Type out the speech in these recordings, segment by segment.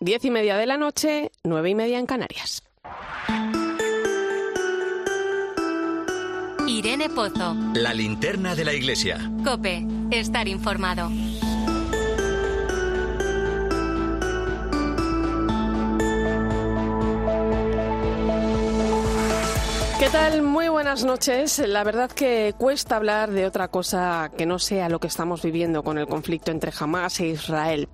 Diez y media de la noche, nueve y media en Canarias. Irene Pozo. La linterna de la iglesia. Cope, estar informado. ¿Qué tal? Muy buenas noches. La verdad que cuesta hablar de otra cosa que no sea lo que estamos viviendo con el conflicto entre Hamas e Israel.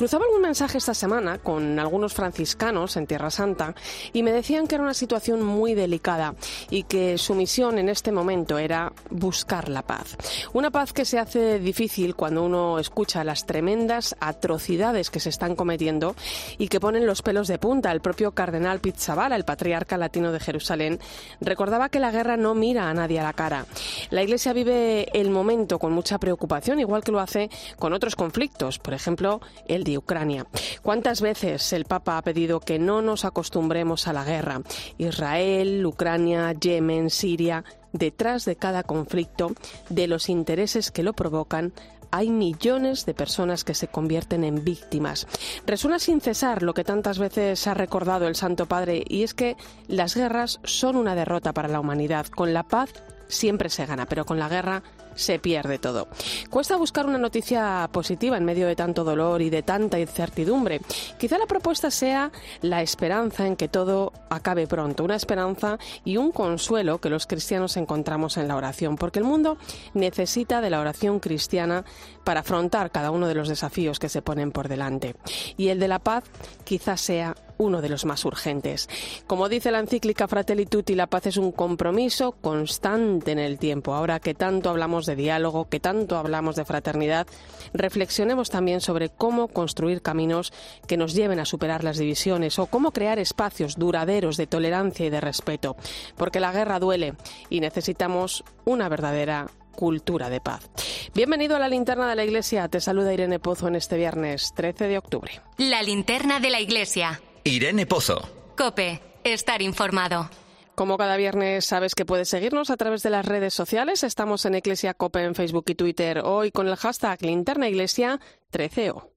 Cruzaba algún mensaje esta semana con algunos franciscanos en Tierra Santa y me decían que era una situación muy delicada y que su misión en este momento era buscar la paz. Una paz que se hace difícil cuando uno escucha las tremendas atrocidades que se están cometiendo y que ponen los pelos de punta. El propio cardenal Pizzabala, el patriarca latino de Jerusalén, recordaba que la guerra no mira a nadie a la cara. La Iglesia vive el momento con mucha preocupación, igual que lo hace con otros conflictos, por ejemplo, el Ucrania. ¿Cuántas veces el Papa ha pedido que no nos acostumbremos a la guerra? Israel, Ucrania, Yemen, Siria. Detrás de cada conflicto, de los intereses que lo provocan, hay millones de personas que se convierten en víctimas. Resuena sin cesar lo que tantas veces ha recordado el Santo Padre, y es que las guerras son una derrota para la humanidad. Con la paz siempre se gana, pero con la guerra se pierde todo. Cuesta buscar una noticia positiva en medio de tanto dolor y de tanta incertidumbre. Quizá la propuesta sea la esperanza en que todo acabe pronto, una esperanza y un consuelo que los cristianos encontramos en la oración, porque el mundo necesita de la oración cristiana para afrontar cada uno de los desafíos que se ponen por delante. Y el de la paz quizás sea uno de los más urgentes. Como dice la encíclica Fratelli Tutti, la paz es un compromiso constante en el tiempo. Ahora que tanto hablamos de diálogo, que tanto hablamos de fraternidad, reflexionemos también sobre cómo construir caminos que nos lleven a superar las divisiones o cómo crear espacios duraderos de tolerancia y de respeto. Porque la guerra duele y necesitamos una verdadera cultura de paz. Bienvenido a la linterna de la iglesia. Te saluda Irene Pozo en este viernes 13 de octubre. La linterna de la iglesia. Irene Pozo. Cope, estar informado. Como cada viernes sabes que puedes seguirnos a través de las redes sociales. Estamos en Iglesia Cope en Facebook y Twitter. Hoy con el hashtag Linterna Iglesia 13O.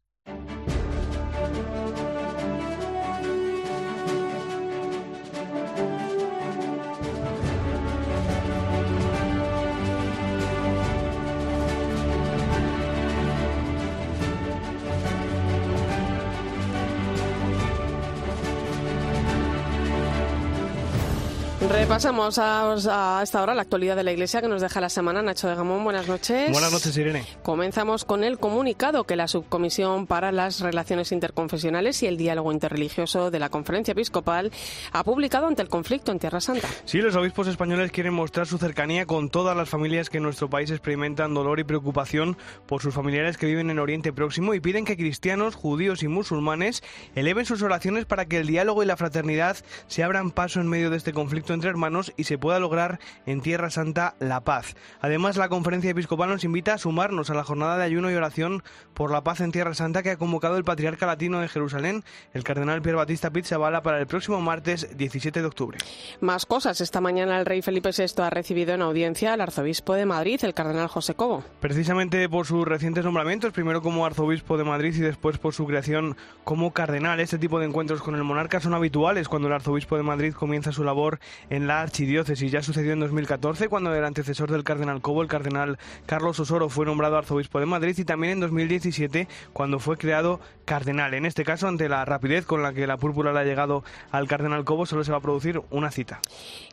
Repasamos a, a, esta hora la actualidad de la Iglesia que nos deja la semana. Nacho de Gamón, buenas noches. Buenas noches, Irene. Comenzamos con el comunicado que la Subcomisión para las Relaciones Interconfesionales y el Diálogo Interreligioso de la Conferencia Episcopal ha publicado ante el conflicto en Tierra Santa. Sí, los obispos españoles quieren mostrar su cercanía con todas las familias que en nuestro país experimentan dolor y preocupación por sus familiares que viven en Oriente Próximo y piden que cristianos, judíos y musulmanes eleven sus oraciones para que el diálogo y la fraternidad se abran paso en medio de este conflicto entre hermanos y se pueda lograr en Tierra Santa la paz. Además, la Conferencia Episcopal nos invita a sumarnos a la jornada de ayuno y oración por la paz en Tierra Santa que ha convocado el Patriarca Latino de Jerusalén, el Cardenal Pier Batista Pizzabala, para el próximo martes 17 de octubre. Más cosas. Esta mañana el rey Felipe VI ha recibido en audiencia al arzobispo de Madrid, el Cardenal José Cobo. Precisamente por sus recientes nombramientos, primero como arzobispo de Madrid y después por su creación como cardenal. Este tipo de encuentros con el monarca son habituales cuando el arzobispo de Madrid comienza su labor en la archidiócesis. Ya sucedió en 2014 cuando el antecesor del cardenal Cobo, el cardenal Carlos Osoro, fue nombrado arzobispo de Madrid y también en 2017 cuando fue creado cardenal. En este caso, ante la rapidez con la que la púrpura le ha llegado al cardenal Cobo, solo se va a producir una cita.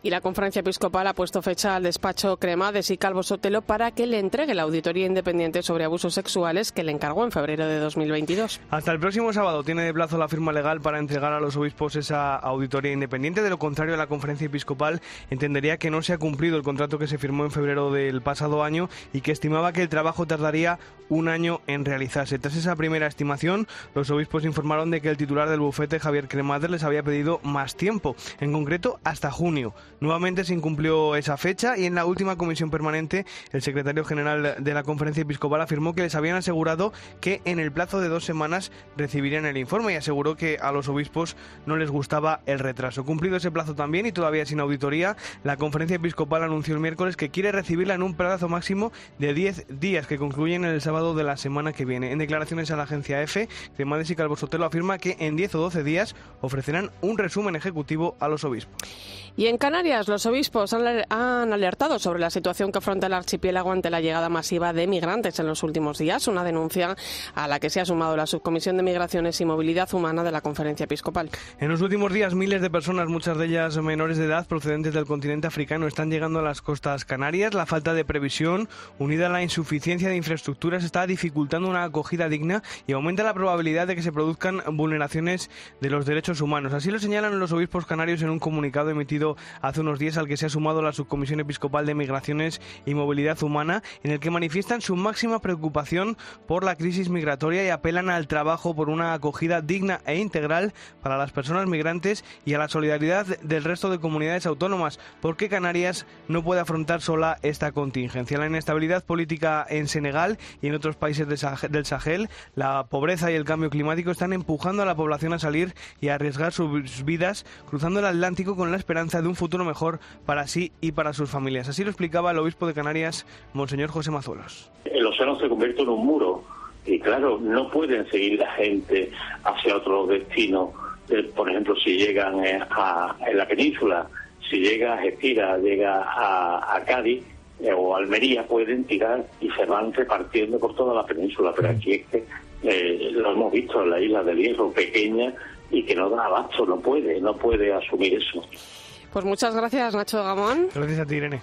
Y la conferencia episcopal ha puesto fecha al despacho Cremades y Calvo Sotelo para que le entregue la auditoría independiente sobre abusos sexuales que le encargó en febrero de 2022. Hasta el próximo sábado tiene de plazo la firma legal para entregar a los obispos esa auditoría independiente. De lo contrario, la conferencia episcopal entendería que no se ha cumplido el contrato que se firmó en febrero del pasado año y que estimaba que el trabajo tardaría un año en realizarse. Tras esa primera estimación, los obispos informaron de que el titular del bufete, Javier Cremades, les había pedido más tiempo, en concreto hasta junio. Nuevamente se incumplió esa fecha y en la última comisión permanente, el secretario general de la conferencia episcopal afirmó que les habían asegurado que en el plazo de dos semanas recibirían el informe y aseguró que a los obispos no les gustaba el retraso. Cumplido ese plazo también y todavía sin auditoría, la conferencia episcopal anunció el miércoles que quiere recibirla en un plazo máximo de 10 días que concluyen el sábado de la semana que viene. En declaraciones a la agencia EFE, Cremades y Calvo Sotelo afirma que en 10 o 12 días ofrecerán un resumen ejecutivo a los obispos. Y en Canarias, los obispos han alertado sobre la situación que afronta el archipiélago ante la llegada masiva de migrantes en los últimos días, una denuncia a la que se ha sumado la Subcomisión de Migraciones y Movilidad Humana de la Conferencia Episcopal. En los últimos días, miles de personas, muchas de ellas menores de procedentes del continente africano, están llegando a las costas canarias. La falta de previsión, unida a la insuficiencia de infraestructuras, está dificultando una acogida digna y aumenta la probabilidad de que se produzcan vulneraciones de los derechos humanos. Así lo señalan los obispos canarios en un comunicado emitido hace unos días al que se ha sumado la Subcomisión Episcopal de Migraciones y Movilidad Humana, en el que manifiestan su máxima preocupación por la crisis migratoria y apelan al trabajo por una acogida digna e integral para las personas migrantes y a la solidaridad del resto de comunidades autónomas, porque Canarias no puede afrontar sola esta contingencia. La inestabilidad política en Senegal y en otros países del Sahel, la pobreza y el cambio climático están empujando a la población a salir y a arriesgar sus vidas cruzando el Atlántico con la esperanza de un futuro mejor para sí y para sus familias. Así lo explicaba el obispo de Canarias, Monseñor José Mazuelos. El océano se convierte en un muro y claro, no pueden seguir la gente hacia otro destino. Eh, por ejemplo, si llegan eh, a, en la península, si llega a Gestira, llega a, Cádiz eh, o Almería, pueden tirar y se van repartiendo por toda la península. Pero aquí es que lo hemos visto en la isla del Hierro, pequeña y que no da abasto, no puede, no puede asumir eso. Pues muchas gracias, Nacho Gamón. Gracias a ti, Irene.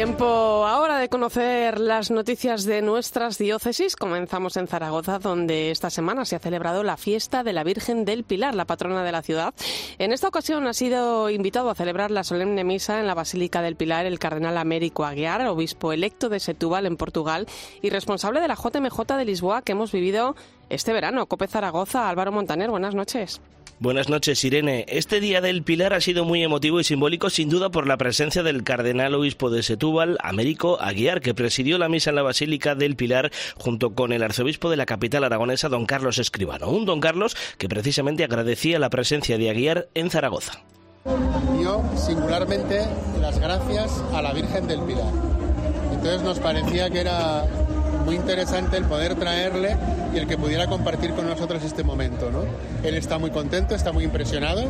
Tiempo ahora de conocer las noticias de nuestras diócesis. Comenzamos en Zaragoza, donde esta semana se ha celebrado la fiesta de la Virgen del Pilar, la patrona de la ciudad. En esta ocasión ha sido invitado a celebrar la solemne misa en la Basílica del Pilar el cardenal Américo Aguiar, obispo electo de Setúbal en Portugal y responsable de la JMJ de Lisboa que hemos vivido este verano. Cope Zaragoza, Álvaro Montaner, buenas noches. Buenas noches, Irene. Este Día del Pilar ha sido muy emotivo y simbólico, sin duda, por la presencia del cardenal obispo de Setúbal, Américo Aguiar, que presidió la misa en la Basílica del Pilar junto con el arzobispo de la capital aragonesa, don Carlos Escribano. Un don Carlos que precisamente agradecía la presencia de Aguiar en Zaragoza. Dio singularmente las gracias a la Virgen del Pilar. Entonces nos parecía que era muy interesante el poder traerle y el que pudiera compartir con nosotros este momento. ¿no? Él está muy contento, está muy impresionado,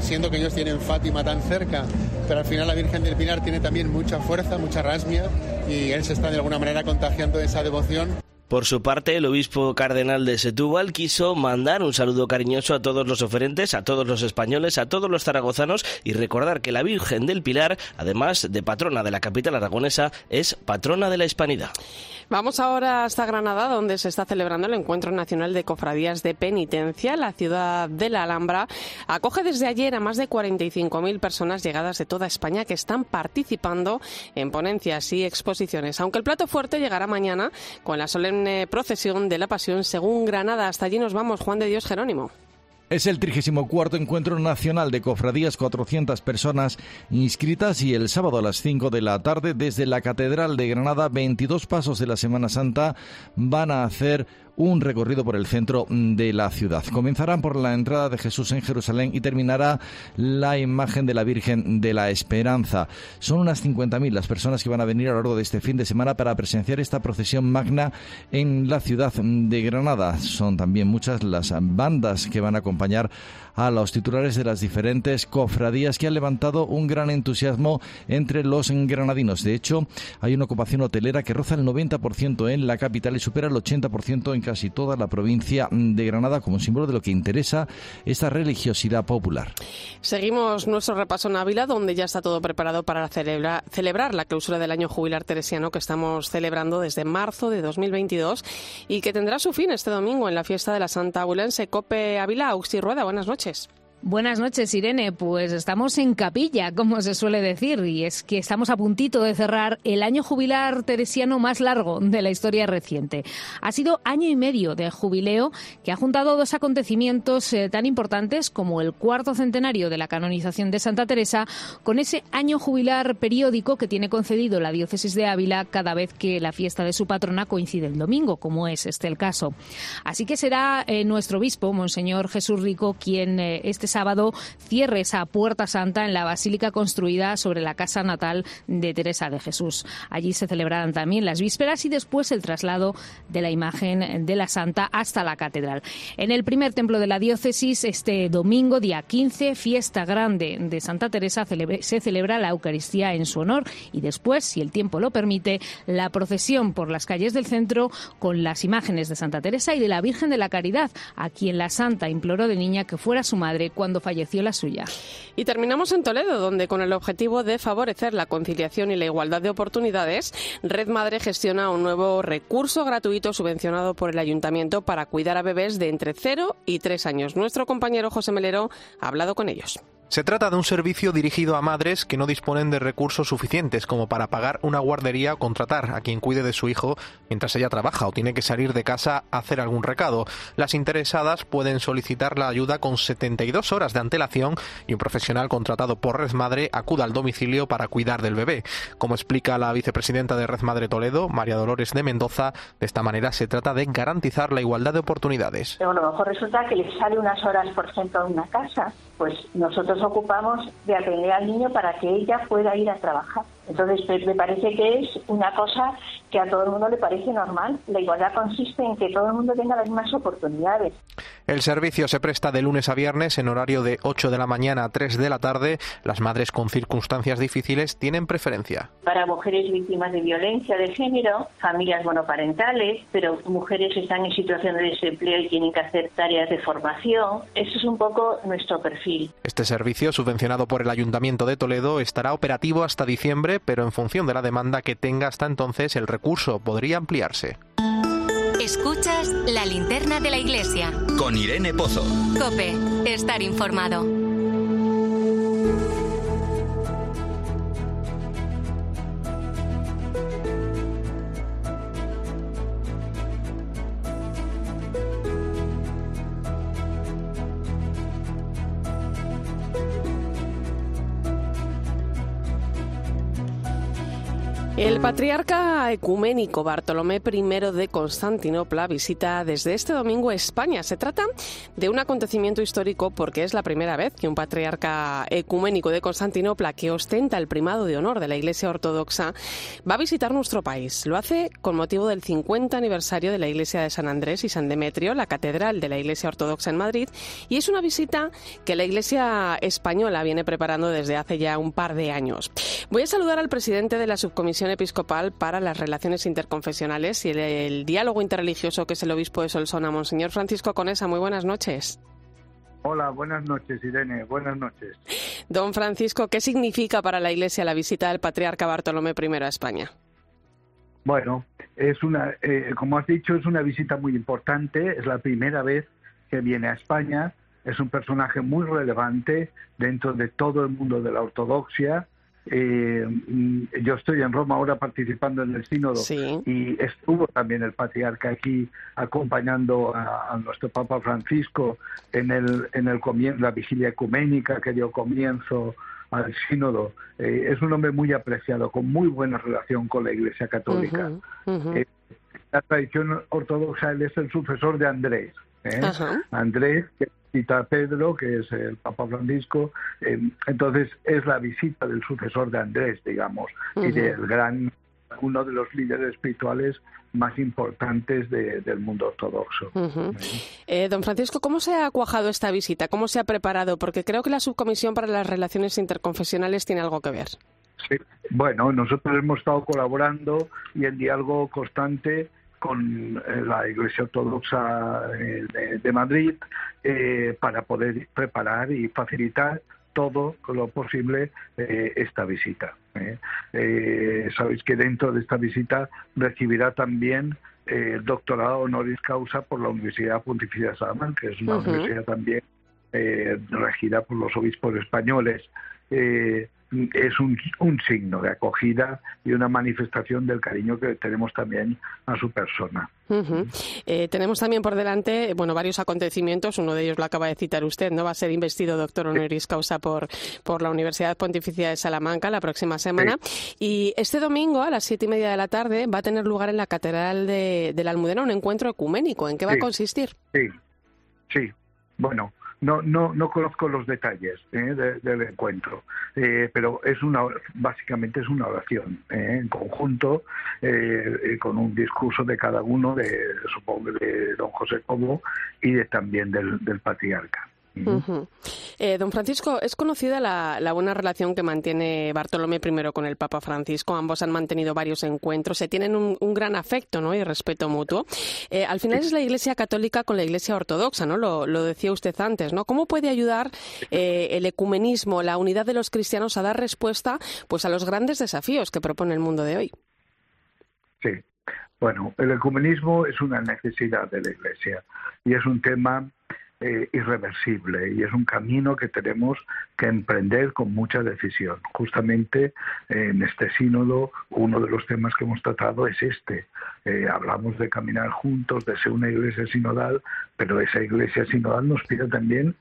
siendo que ellos tienen Fátima tan cerca, pero al final la Virgen del Pinar tiene también mucha fuerza, mucha rasmia y él se está de alguna manera contagiando de esa devoción. Por su parte, el obispo cardenal de Setúbal quiso mandar un saludo cariñoso a todos los oferentes, a todos los españoles, a todos los zaragozanos y recordar que la Virgen del Pilar, además de patrona de la capital aragonesa, es patrona de la hispanidad. Vamos ahora hasta Granada, donde se está celebrando el Encuentro Nacional de Cofradías de Penitencia. La ciudad de la Alhambra acoge desde ayer a más de 45.000 personas llegadas de toda España que están participando en ponencias y exposiciones. Aunque el plato fuerte llegará mañana con la solemne procesión de la Pasión según Granada. Hasta allí nos vamos, Juan de Dios Jerónimo. Es el 34 Encuentro Nacional de Cofradías, 400 personas inscritas y el sábado a las 5 de la tarde desde la Catedral de Granada, 22 pasos de la Semana Santa van a hacer un recorrido por el centro de la ciudad. Comenzarán por la entrada de Jesús en Jerusalén y terminará la imagen de la Virgen de la Esperanza. Son unas 50.000 las personas que van a venir a lo largo de este fin de semana para presenciar esta procesión magna en la ciudad de Granada. Son también muchas las bandas que van a acompañar a los titulares de las diferentes cofradías que han levantado un gran entusiasmo entre los granadinos. De hecho, hay una ocupación hotelera que roza el 90% en la capital y supera el 80% en casi toda la provincia de Granada como símbolo de lo que interesa esta religiosidad popular. Seguimos nuestro repaso en Ávila, donde ya está todo preparado para celebrar la clausura del año jubilar teresiano que estamos celebrando desde marzo de 2022 y que tendrá su fin este domingo en la fiesta de la Santa Abulense Cope Ávila. Auxi Rueda, buenas noches. noches. Buenas noches, Irene. Pues estamos en capilla, como se suele decir, y es que estamos a puntito de cerrar el año jubilar teresiano más largo de la historia reciente. Ha sido año y medio de jubileo que ha juntado dos acontecimientos eh, tan importantes como el cuarto centenario de la canonización de Santa Teresa con ese año jubilar periódico que tiene concedido la diócesis de Ávila cada vez que la fiesta de su patrona coincide el domingo, como es este el caso. Así que será eh, nuestro obispo, Monseñor Jesús Rico, quien eh, este sábado cierre esa puerta santa en la basílica construida sobre la casa natal de Teresa de Jesús. Allí se celebrarán también las vísperas y después el traslado de la imagen de la santa hasta la catedral. En el primer templo de la diócesis, este domingo, día 15, fiesta grande de Santa Teresa, se celebra la Eucaristía en su honor y después, si el tiempo lo permite, la procesión por las calles del centro con las imágenes de Santa Teresa y de la Virgen de la Caridad, a quien la santa imploró de niña que fuera su madre cuando falleció la suya. Y terminamos en Toledo, donde con el objetivo de favorecer la conciliación y la igualdad de oportunidades, Red Madre gestiona un nuevo recurso gratuito subvencionado por el ayuntamiento para cuidar a bebés de entre 0 y 3 años. Nuestro compañero José Melero ha hablado con ellos. Se trata de un servicio dirigido a madres que no disponen de recursos suficientes como para pagar una guardería o contratar a quien cuide de su hijo mientras ella trabaja o tiene que salir de casa a hacer algún recado. Las interesadas pueden solicitar la ayuda con 72 horas de antelación y un profesional contratado por Red Madre acuda al domicilio para cuidar del bebé. Como explica la vicepresidenta de Red Madre Toledo, María Dolores de Mendoza, de esta manera se trata de garantizar la igualdad de oportunidades. a lo mejor resulta que les sale unas horas, por ejemplo, a una casa, pues nosotros ocupamos de atender al niño para que ella pueda ir a trabajar. Entonces, me parece que es una cosa que a todo el mundo le parece normal. La igualdad consiste en que todo el mundo tenga las mismas oportunidades. El servicio se presta de lunes a viernes en horario de 8 de la mañana a 3 de la tarde. Las madres con circunstancias difíciles tienen preferencia. Para mujeres víctimas de violencia de género, familias monoparentales, pero mujeres que están en situación de desempleo y tienen que hacer tareas de formación. Eso es un poco nuestro perfil. Este servicio, subvencionado por el Ayuntamiento de Toledo, estará operativo hasta diciembre pero en función de la demanda que tenga hasta entonces el recurso podría ampliarse. Escuchas la linterna de la iglesia. Con Irene Pozo. Cope, estar informado. El patriarca ecuménico Bartolomé I de Constantinopla visita desde este domingo España. Se trata de un acontecimiento histórico porque es la primera vez que un patriarca ecuménico de Constantinopla que ostenta el primado de honor de la Iglesia Ortodoxa va a visitar nuestro país. Lo hace con motivo del 50 aniversario de la Iglesia de San Andrés y San Demetrio, la catedral de la Iglesia Ortodoxa en Madrid, y es una visita que la Iglesia española viene preparando desde hace ya un par de años. Voy a saludar al presidente de la subcomisión Episcopal para las Relaciones Interconfesionales y el, Diálogo Interreligioso, que es el Obispo de Solsona, Monseñor Francisco Conesa. Muy buenas noches. Hola, buenas noches, Irene. Buenas noches. Don Francisco, ¿qué significa para la Iglesia la visita del Patriarca Bartolomé I a España? Bueno, es una, eh, como has dicho, es una visita muy importante. Es la primera vez que viene a España. Es un personaje muy relevante dentro de todo el mundo de la ortodoxia eh, yo estoy en Roma ahora participando en el sínodo y estuvo también el patriarca aquí acompañando a, nuestro Papa Francisco en el en el la vigilia ecuménica que dio comienzo al sínodo. Eh, es un hombre muy apreciado, con muy buena relación con la Iglesia Católica. Eh, la tradición ortodoxa él es el sucesor de Andrés. ¿eh? Andrés, que cita Pedro, que es el Papa Francisco, eh, entonces es la visita del sucesor de Andrés, digamos, y del gran, uno de los líderes espirituales más importantes del mundo ortodoxo. Eh, don Francisco, ¿cómo se ha cuajado esta visita? ¿Cómo se ha preparado? Porque creo que la Subcomisión para las Relaciones Interconfesionales tiene algo que ver. Sí. Bueno, nosotros hemos estado colaborando y en diálogo constante con eh, la Iglesia Ortodoxa eh, de, Madrid eh, para poder preparar y facilitar todo lo posible esta visita. sabéis que dentro de esta visita recibirá también el doctorado honoris causa por la Universidad Pontificia de Salamanca, que es una universidad también regida por los obispos españoles es un, un, signo de acogida y una manifestación del cariño que tenemos también a su persona. eh, tenemos también por delante bueno varios acontecimientos, uno de ellos lo acaba de citar usted, ¿no? Va a ser investido doctor honoris causa por, por la Universidad Pontificia de Salamanca la próxima semana. Sí. Y este domingo a las siete y media de la tarde va a tener lugar en la Catedral de, de la Almudena un encuentro ecuménico. ¿En qué va sí. a consistir? Sí, sí. Bueno, no, no, no conozco los detalles ¿eh? de, del encuentro, eh, pero es una, básicamente es una oración ¿eh? en conjunto eh, con un discurso de cada uno, de supongo de don José Cobo y de, también del, del patriarca. Uh -huh. eh, don Francisco, es conocida la, la, buena relación que mantiene Bartolomé I con el Papa Francisco. Ambos han mantenido varios encuentros, se tienen un, un gran afecto ¿no? y respeto mutuo. Eh, al final es la Iglesia Católica con la Iglesia Ortodoxa, ¿no? Lo, lo decía usted antes, ¿no? ¿Cómo puede ayudar eh, el ecumenismo, la unidad de los cristianos a dar respuesta pues, a los grandes desafíos que propone el mundo de hoy? Sí. Bueno, el ecumenismo es una necesidad de la Iglesia y es un tema eh, irreversible y es un camino que tenemos que emprender con mucha decisión. Justamente eh, en este sínodo uno de los temas que hemos tratado es este. Eh, hablamos de caminar juntos, de ser una iglesia sinodal, pero esa iglesia sinodal nos pide también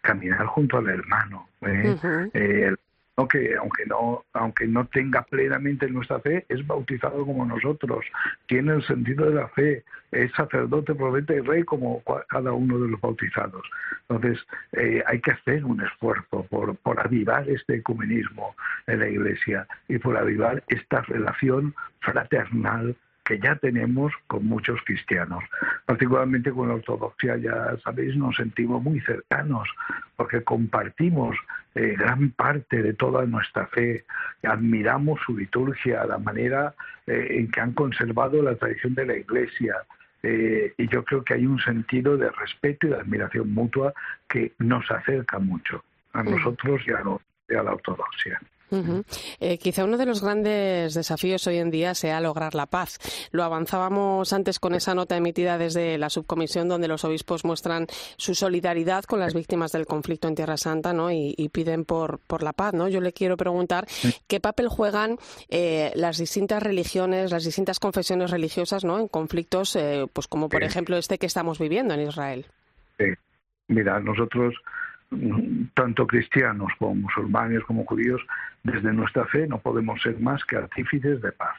caminar junto al hermano. Uh -huh. el. Que aunque no aunque no tenga plenamente nuestra fe es bautizado como nosotros tiene el sentido de la fe es sacerdote profeta y rey como cada uno de los bautizados. Entonces eh, hay que hacer un esfuerzo por, por avivar este ecumenismo en la iglesia y por avivar esta relación fraternal que ya tenemos con muchos cristianos. Particularmente con la ortodoxia, ya sabéis, nos sentimos muy cercanos porque compartimos eh, gran parte de toda nuestra fe, admiramos su liturgia, la manera eh, en que han conservado la tradición de la Iglesia. Eh, y yo creo que hay un sentido de respeto y de admiración mutua que nos acerca mucho a nosotros y a, lo, y a la ortodoxia. Uh -huh. eh, quizá uno de los grandes desafíos hoy en día sea lograr la paz. Lo avanzábamos antes con esa nota emitida desde la subcomisión donde los obispos muestran su solidaridad con las víctimas del conflicto en Tierra Santa ¿no? y, y piden por, por, la paz. ¿no? Yo le quiero preguntar qué papel juegan eh, las distintas religiones, las distintas confesiones religiosas ¿no? en conflictos eh, pues como por ejemplo este que estamos viviendo en Israel. Mira, nosotros tanto cristianos como musulmanes como judíos, desde nuestra fe no podemos ser más que artífices de paz,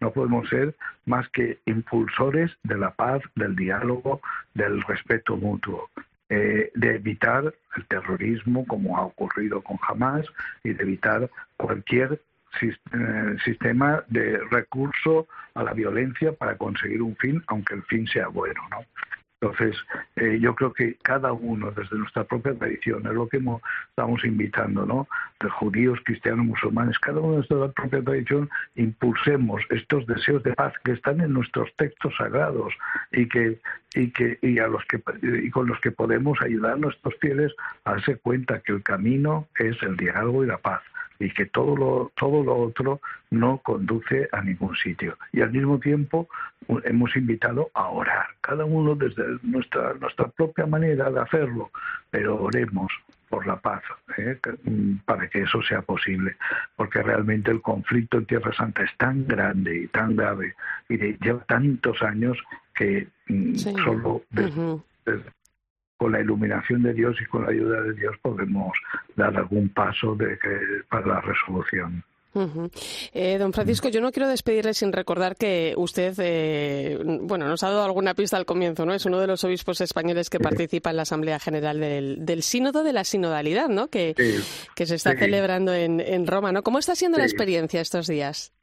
no podemos ser más que impulsores de la paz, del diálogo, del respeto mutuo, eh, de evitar el terrorismo como ha ocurrido con Hamas y de evitar cualquier sistema de recurso a la violencia para conseguir un fin, aunque el fin sea bueno, ¿no? Entonces, eh, yo creo que cada uno, desde nuestra propia tradición, es lo que estamos invitando, ¿no? De judíos, cristianos, musulmanes, cada uno desde la propia tradición, impulsemos estos deseos de paz que están en nuestros textos sagrados y que y que y a los que y con los que podemos ayudar a nuestros fieles a darse cuenta que el camino es el diálogo y la paz y que todo lo, todo lo otro no conduce a ningún sitio. Y al mismo tiempo hemos invitado a orar, cada uno desde nuestra, nuestra propia manera de hacerlo, pero oremos por la paz, ¿eh? para que eso sea posible, porque realmente el conflicto en Tierra Santa es tan grande y tan grave y de, lleva tantos años que sí. solo desde, uh -huh. desde con la iluminación de Dios y con la ayuda de Dios podemos dar algún paso de que, para la resolución. Uh -huh. eh, don Francisco, yo no quiero despedirle sin recordar que usted, eh, bueno, nos ha dado alguna pista al comienzo, ¿no? Es uno de los obispos españoles que sí. participa en la Asamblea General del, del, Sínodo de la Sinodalidad, ¿no? Que, sí. que se está sí. celebrando en, en, Roma, ¿no? ¿Cómo está siendo la experiencia estos días?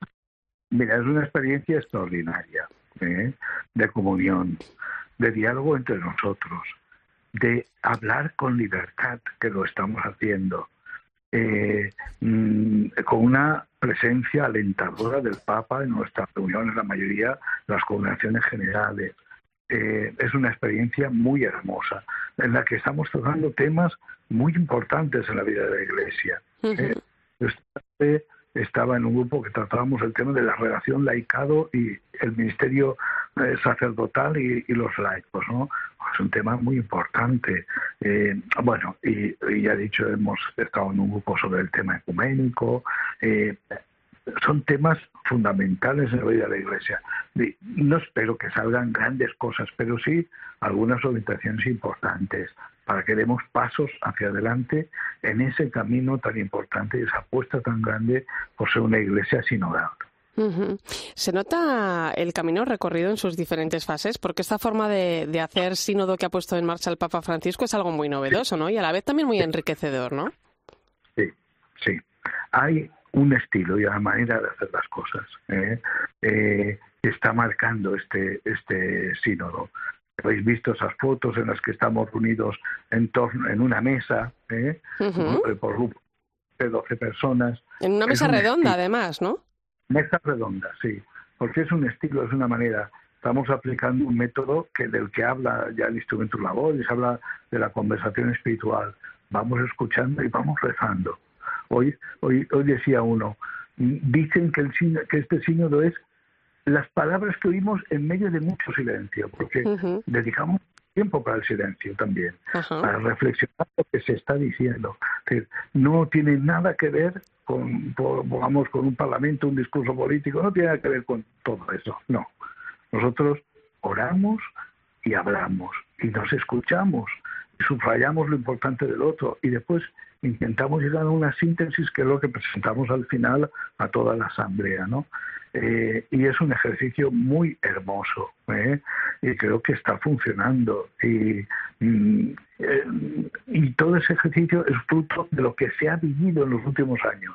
Mira, es una experiencia extraordinaria, ¿eh? de comunión, de diálogo entre nosotros de hablar con libertad, que lo estamos haciendo, eh, mmm, con una presencia alentadora del Papa en nuestras reuniones, la mayoría de las congregaciones generales. Eh, es una experiencia muy hermosa, en la que estamos tocando temas muy importantes en la vida de la Iglesia. Uh -huh. eh, estaba en un grupo que tratábamos el tema de la relación laicado y el ministerio eh, sacerdotal y, y, los laicos, ¿no? es un tema muy importante. Eh, bueno, y, ya he dicho, hemos estado en un grupo sobre el tema ecuménico. Eh, son temas fundamentales en la vida de la Iglesia. No espero que salgan grandes cosas, pero sí algunas orientaciones importantes para que demos pasos hacia adelante en ese camino tan importante y esa apuesta tan grande por ser una Iglesia sinodal. Se nota el camino recorrido en sus diferentes fases, porque esta forma de, hacer sínodo que ha puesto en marcha el Papa Francisco es algo muy novedoso, ¿no? Y a la vez también muy enriquecedor, ¿no? Sí, sí. Hay un estilo y una manera de hacer las cosas ¿eh? Eh, que está marcando este, este sínodo. Habéis visto esas fotos en las que estamos reunidos en torno en una mesa, ¿eh? por grupo de 12 personas. En una mesa redonda, además, ¿no? Mesa redonda, sí, porque es un estilo, es una manera. Estamos aplicando un método que del que habla ya el instrumento labor y se habla de la conversación espiritual. Vamos escuchando y vamos rezando. Hoy, hoy, hoy decía uno, dicen que, el, que este sínodo es las palabras que oímos en medio de mucho silencio, porque dedicamos tiempo para el silencio también, para reflexionar lo que se está diciendo. no tiene nada que ver con, con un parlamento, un discurso político, no tiene nada que ver con todo eso, no. Nosotros oramos y hablamos y nos escuchamos y subrayamos lo importante del otro y después intentamos llegar a una síntesis que es lo que presentamos al final a toda la asamblea, ¿no? Eh, y es un ejercicio muy hermoso ¿eh? y creo que está funcionando y, mm, eh, y todo ese ejercicio es fruto de lo que se ha vivido en los últimos años.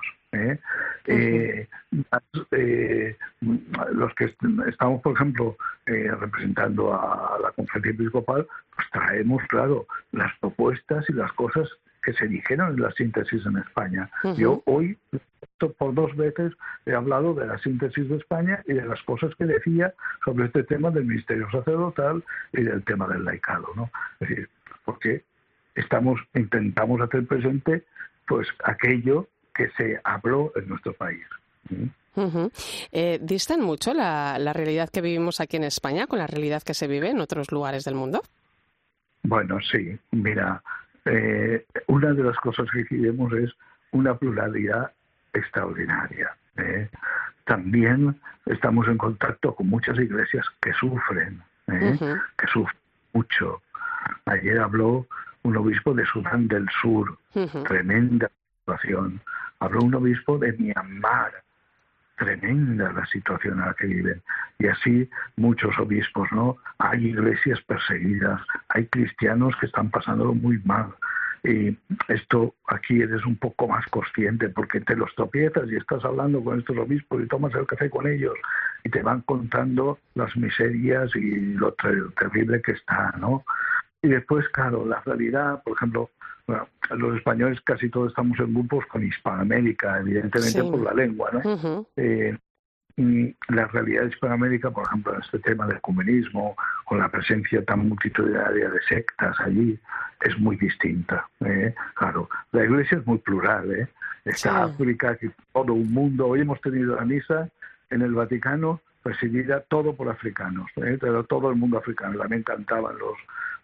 los que estamos, por ejemplo, representando a la conferencia episcopal, pues traemos, claro, las propuestas y las cosas que se dijeron en la síntesis en España. Yo hoy por dos veces he hablado de la síntesis de España y de las cosas que decía sobre este tema del ministerio sacerdotal y del tema del laicado, ¿no? Es decir, porque estamos intentamos hacer presente pues aquello que se habló en nuestro país. Eh, ¿Distan mucho la, la realidad que vivimos aquí en España con la realidad que se vive en otros lugares del mundo? Bueno, sí. Mira, eh, una de las cosas que queremos es una pluralidad extraordinaria. ¿eh? También estamos en contacto con muchas iglesias que sufren, ¿eh? que sufren mucho. Ayer habló un obispo de Sudán del Sur, tremenda situación. Habló un obispo de Myanmar, tremenda la situación en la que viven. Y así muchos obispos, ¿no? Hay iglesias perseguidas, hay cristianos que están pasándolo muy mal. Y esto aquí eres un poco más consciente porque te los tropiezas y estás hablando con estos obispos y tomas el café con ellos y te van contando las miserias y lo terrible que está, ¿no? Y después, claro, la realidad, por ejemplo, los españoles casi todos estamos en grupos con Hispanoamérica, evidentemente por la lengua, ¿no? eh, y la realidad de Hispanoamérica, por ejemplo, en este tema del ecumenismo, con la presencia tan multitudinaria de sectas allí, es muy distinta. ¿eh? Claro, la iglesia es muy plural. ¿eh? Está África, que todo un mundo. Hoy hemos tenido la misa en el Vaticano presidida todo por africanos, ¿eh? todo el mundo africano. También cantaban los,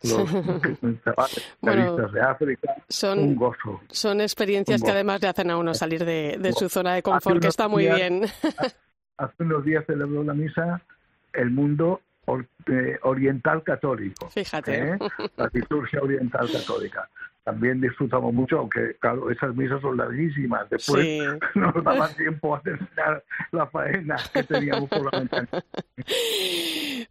los de África. Son, un gozo. Son experiencias que además le hacen a uno salir de, su zona de confort, que está muy bien. hace unos días celebró la misa el mundo eh, oriental católico. Fíjate. ¿eh? La liturgia oriental católica también disfrutamos mucho, aunque claro, esas misas son larguísimas. Después no nos daba tiempo a terminar la faena que teníamos por la ventana.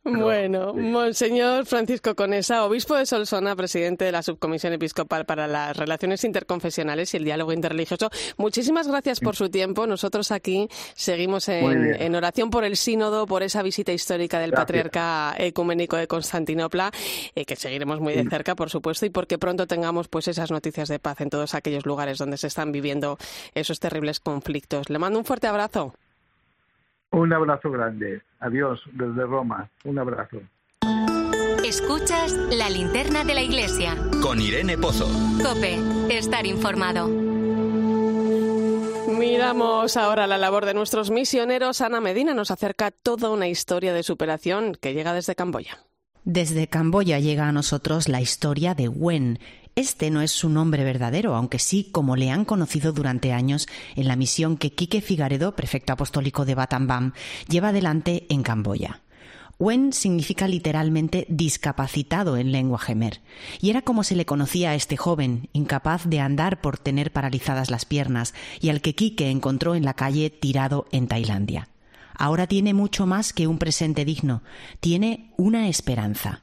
Bueno, Monseñor Francisco Conesa, obispo de Solsona, presidente de la Subcomisión Episcopal para las Relaciones Interconfesionales y el Diálogo Interreligioso, muchísimas gracias por su tiempo. Nosotros aquí seguimos en, oración por el sínodo, por esa visita histórica del patriarca ecuménico de Constantinopla, eh, que seguiremos muy de cerca, por supuesto, y porque pronto tengamos pues esas noticias de paz en todos aquellos lugares donde se están viviendo esos terribles conflictos. Le mando un fuerte abrazo. Un abrazo grande. Adiós desde Roma. Un abrazo. Escuchas la linterna de la iglesia. Con Irene Pozo. Cope, estar informado. Miramos ahora la labor de nuestros misioneros. Ana Medina nos acerca toda una historia de superación que llega desde Camboya. Desde Camboya llega a nosotros la historia de Wen. Este no es su nombre verdadero, aunque sí como le han conocido durante años en la misión que Quique Figaredo, prefecto apostólico de Batambam, lleva adelante en Camboya. Wen significa literalmente discapacitado en lengua gemer, y era como se le conocía a este joven, incapaz de andar por tener paralizadas las piernas, y al que Quique encontró en la calle tirado en Tailandia. Ahora tiene mucho más que un presente digno, tiene una esperanza.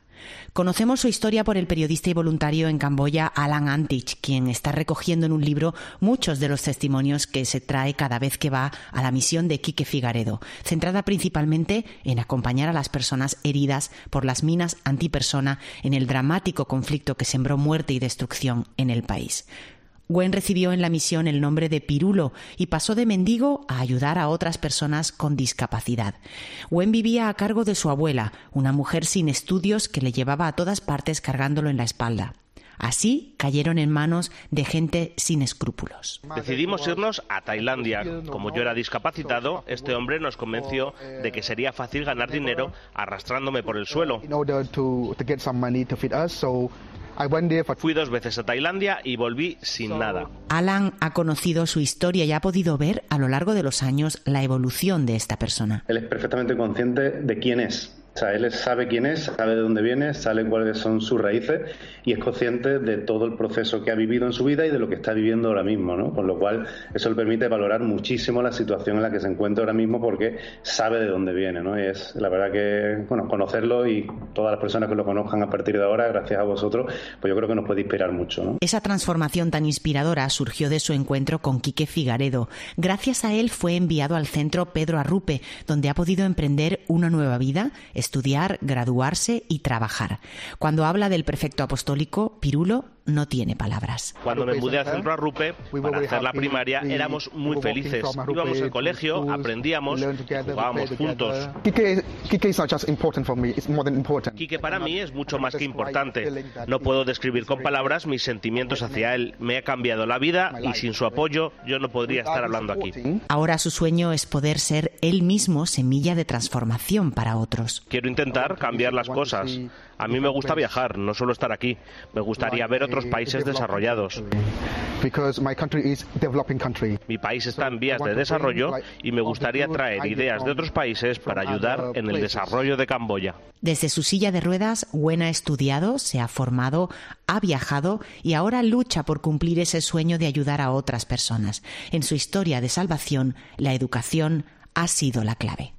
Conocemos su historia por el periodista y voluntario en Camboya Alan Antich, quien está recogiendo en un libro muchos de los testimonios que se trae cada vez que va a la misión de Quique Figaredo, centrada principalmente en acompañar a las personas heridas por las minas antipersona en el dramático conflicto que sembró muerte y destrucción en el país. Gwen recibió en la misión el nombre de Pirulo y pasó de mendigo a ayudar a otras personas con discapacidad. Gwen vivía a cargo de su abuela, una mujer sin estudios que le llevaba a todas partes cargándolo en la espalda. Así cayeron en manos de gente sin escrúpulos. Decidimos irnos a Tailandia. Como yo era discapacitado, este hombre nos convenció de que sería fácil ganar dinero arrastrándome por el suelo. Fui dos veces a Tailandia y volví sin nada. Alan ha conocido su historia y ha podido ver a lo largo de los años la evolución de esta persona. Él es perfectamente consciente de quién es o sea, él sabe quién es, sabe de dónde viene, sabe cuáles son sus raíces y es consciente de todo el proceso que ha vivido en su vida y de lo que está viviendo ahora mismo, ¿no? Con lo cual, eso le permite valorar muchísimo la situación en la que se encuentra ahora mismo porque sabe de dónde viene, ¿no? Y es la verdad que, bueno, conocerlo y todas las personas que lo conozcan a partir de ahora, gracias a vosotros, pues yo creo que nos puede inspirar mucho. Esa transformación tan inspiradora surgió de su encuentro con Quique Figaredo. Gracias a él fue enviado al centro Pedro Arrupe, donde ha podido emprender una nueva vida, estudiar, graduarse y trabajar. Cuando habla del prefecto apostólico, Pirulo no tiene palabras. Cuando me mudé al centro Arrupe para hacer la primaria éramos muy felices. Íbamos al colegio, aprendíamos, jugábamos juntos. Quique para mí es mucho más que importante. No puedo describir con palabras mis sentimientos hacia él. Me ha cambiado la vida y sin su apoyo yo no podría estar hablando aquí. Ahora su sueño es poder ser él mismo semilla de transformación para otros. Quiero intentar cambiar las cosas. A mí me gusta viajar, no solo estar aquí. Me gustaría ver otros países desarrollados. Mi país está en vías de desarrollo y me gustaría traer ideas de otros países para ayudar en el desarrollo de Camboya. Desde su silla de ruedas, Wen ha estudiado, se ha formado, ha viajado y ahora lucha por cumplir ese sueño de ayudar a otras personas. En su historia de salvación, la educación ha sido la clave.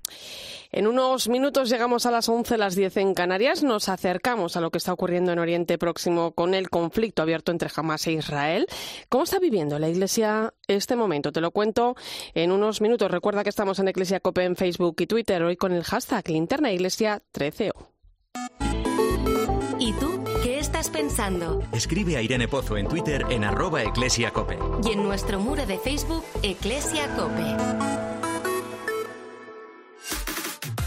En unos minutos llegamos a las 11, las 10 en Canarias. Nos acercamos a lo que está ocurriendo en Oriente Próximo con el conflicto abierto entre Hamas e Israel. ¿Cómo está viviendo la Iglesia este momento? Te lo cuento en unos minutos. Recuerda que estamos en Iglesia Cope en Facebook y Twitter hoy con el hashtag Linterna Iglesia 13O. ¿Y tú qué estás pensando? Escribe a Irene Pozo en Twitter en arroba eclesiacope. Y en nuestro muro de Facebook, Eclesia Cope.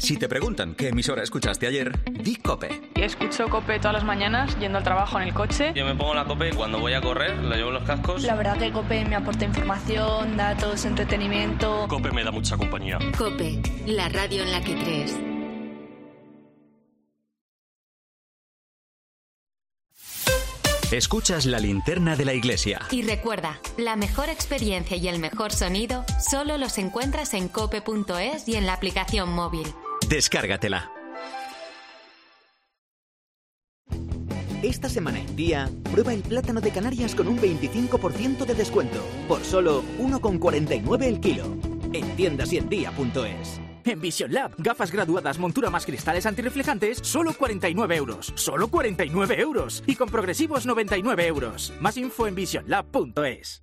Si te preguntan qué emisora escuchaste ayer, di Cope. Escucho Cope todas las mañanas yendo al trabajo en el coche. Yo me pongo la Cope cuando voy a correr, la llevo en los cascos. La verdad que Cope me aporta información, datos, entretenimiento. Cope me da mucha compañía. Cope, la radio en la que crees. Escuchas la linterna de la iglesia. Y recuerda, la mejor experiencia y el mejor sonido solo los encuentras en cope.es y en la aplicación móvil. Descárgatela. Esta semana en día, prueba el plátano de Canarias con un 25% de descuento, por solo 1,49 el kilo. En tiendas y en día.es. En Vision Lab, gafas graduadas, montura más cristales antirreflejantes, solo 49 euros. Solo 49 euros. Y con progresivos 99 euros. Más info en visionlab.es.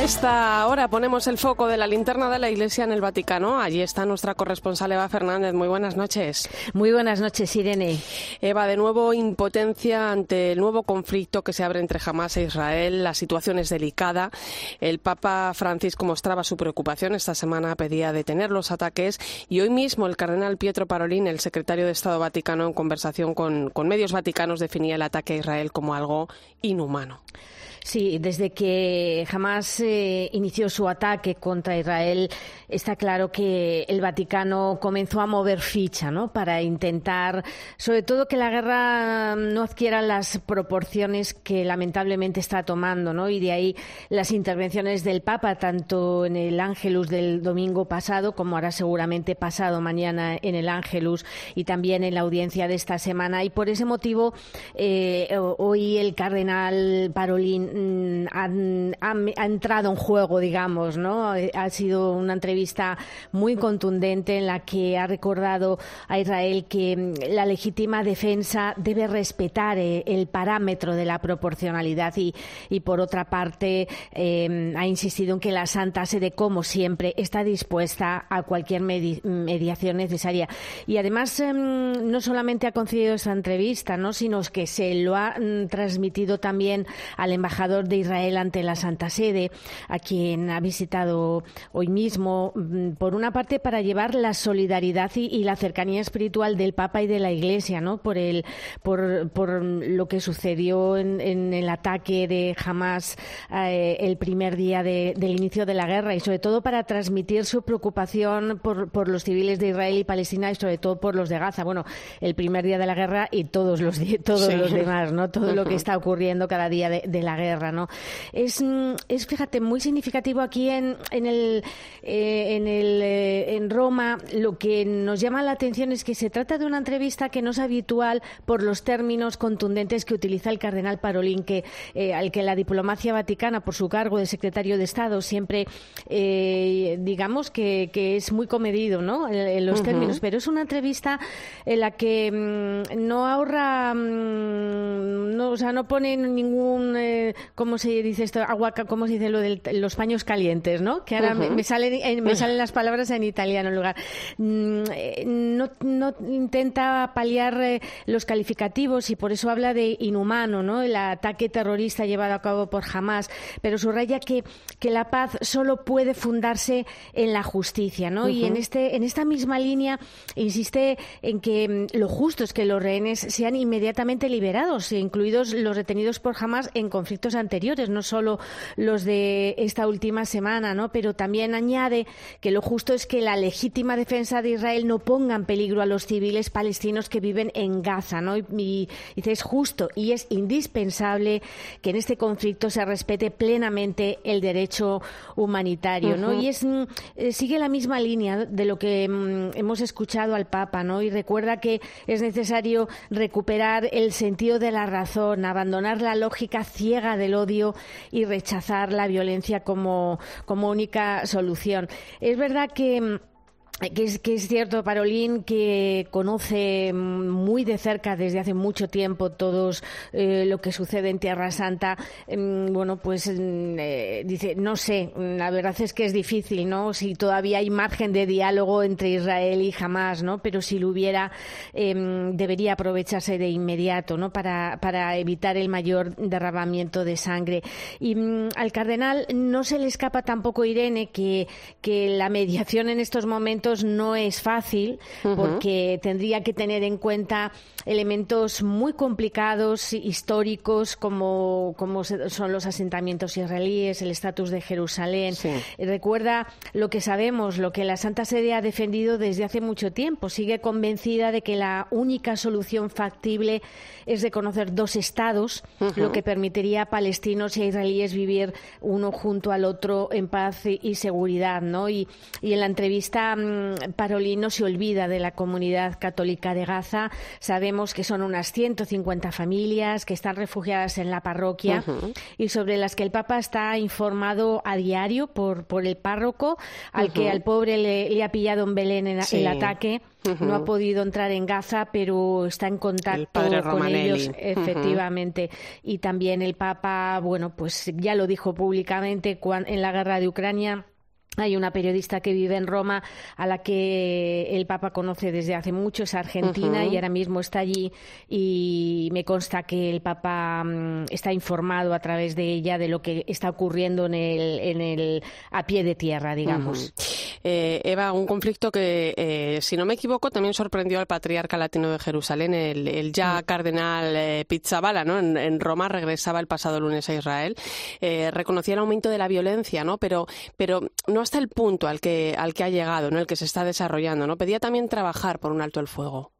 A esta hora ponemos el foco de la linterna de la Iglesia en el Vaticano. Allí está nuestra corresponsal Eva Fernández. Muy buenas noches. Muy buenas noches, Irene. Eva, de nuevo impotencia ante el nuevo conflicto que se abre entre Hamas e Israel. La situación es delicada. El Papa Francisco mostraba su preocupación. Esta semana pedía detener los ataques y hoy mismo el cardenal Pietro Parolin, el secretario de Estado Vaticano, en conversación con, con medios vaticanos, definía el ataque a Israel como algo inhumano. Sí, desde que Hamas eh, inició su ataque contra Israel, está claro que el Vaticano comenzó a mover ficha, ¿no? Para intentar, sobre todo, que la guerra no adquiera las proporciones que lamentablemente está tomando, ¿no? Y de ahí las intervenciones del Papa, tanto en el Ángelus del domingo pasado, como ahora seguramente pasado mañana en el Ángelus, y también en la audiencia de esta semana. Y por ese motivo, eh, hoy el cardenal Parolín Mm, ha, entrado en juego, digamos, ¿no? Ha sido una entrevista muy contundente en la que ha recordado a Israel que mm, la legítima defensa debe respetar eh, el parámetro de la proporcionalidad y, y por otra parte, em, ha insistido en que la Santa Sede, como siempre, está dispuesta a cualquier mediación necesaria. Y además, em, no solamente ha concedido esa entrevista, ¿no? sino que se lo ha mm, transmitido también al embajador de Israel ante la Santa Sede, a quien ha visitado hoy mismo, mm, por una parte para llevar la solidaridad y, la cercanía espiritual del Papa y de la Iglesia, ¿no? Por el, por, por lo que sucedió en, el ataque de Hamas eh, el primer día del inicio de la guerra y sobre todo para transmitir su preocupación por, por los civiles de Israel y Palestina y sobre todo por los de Gaza. Bueno, el primer día de la guerra y todos los todos los demás, ¿no? Todo lo que está ocurriendo cada día de la guerra. ¿No? Es, mm, es fíjate, muy significativo aquí en, en, el, eh, en, el, eh, en Roma. Lo que nos llama la atención es que se trata de una entrevista que no es habitual por los términos contundentes que utiliza el cardenal Parolín, que, eh, al que la diplomacia vaticana, por su cargo de secretario de Estado, siempre, digamos, que, que, es muy comedido ¿no? en, los términos. Pero es una entrevista en la que mm, no ahorra, mm, no, o sea, no pone ningún ¿cómo se dice esto? Agua, ¿cómo se dice lo de los paños calientes, no? Que ahora me, salen, me salen las palabras en italiano en lugar. Mm, eh, no, no intenta paliar eh, los calificativos y por eso habla de inhumano, ¿no? El ataque terrorista llevado a cabo por Hamas, pero subraya que, que la paz solo puede fundarse en la justicia, ¿no? Y en, este, en esta misma línea insiste en que mm, lo justo es que los rehenes sean inmediatamente liberados, incluidos los retenidos por Hamas en conflictos anteriores, no solo los de esta última semana, ¿no? Pero también añade que lo justo es que la legítima defensa de Israel no ponga en peligro a los civiles palestinos que viven en Gaza, ¿no? Y, es justo y es indispensable que en este conflicto se respete plenamente el derecho humanitario, ¿no? Y es mm, eh, sigue la misma línea de lo que mm, hemos escuchado al Papa, ¿no? Y recuerda que es necesario recuperar el sentido de la razón, abandonar la lógica ciega del odio y rechazar la violencia como, como única solución. Es verdad que que es, que es cierto, Parolín, que conoce muy de cerca desde hace mucho tiempo todo eh, lo que sucede en Tierra Santa. Mm, bueno, pues mm, eh, dice, no sé, la verdad es que es difícil, ¿no? Si todavía hay margen de diálogo entre Israel y Hamas, ¿no? Pero si lo hubiera, em, debería aprovecharse de inmediato, ¿no? Para, para evitar el mayor derramamiento de sangre. Y mm, al cardenal no se le escapa tampoco, Irene, que, que la mediación en estos momentos no es fácil porque tendría que tener en cuenta elementos muy complicados, históricos, como, como son los asentamientos israelíes, el estatus de Jerusalén. Recuerda lo que sabemos, lo que la Santa Sede ha defendido desde hace mucho tiempo. Sigue convencida de que la única solución factible es reconocer dos estados, lo que permitiría a palestinos y a israelíes vivir uno junto al otro en paz y, seguridad. ¿no? Y, y en la entrevista mm, Parolino se olvida de la comunidad católica de Gaza. Sabemos que son unas 150 familias que están refugiadas en la parroquia y sobre las que el Papa está informado a diario por, por el párroco, al que al pobre le, ha pillado en Belén el ataque. No ha podido entrar en Gaza, pero está en contacto con ellos, efectivamente. Y también el Papa, bueno, pues ya lo dijo públicamente en la guerra de Ucrania hay una periodista que vive en Roma a la que el Papa conoce desde hace mucho, es argentina y ahora mismo está allí y me consta que el Papa mm, está informado a través de ella de lo que está ocurriendo en el, en el a pie de tierra, digamos. Eh, Eva, un conflicto que, eh, si no me equivoco, también sorprendió al patriarca latino de Jerusalén, el, ya cardenal eh, Pizzabala, ¿no? En, Roma regresaba el pasado lunes a Israel, reconocía el aumento de la violencia, ¿no? Pero, pero no hasta el punto al que, al que ha llegado, ¿no? el que se está desarrollando. ¿no? Pedía también trabajar por un alto el fuego.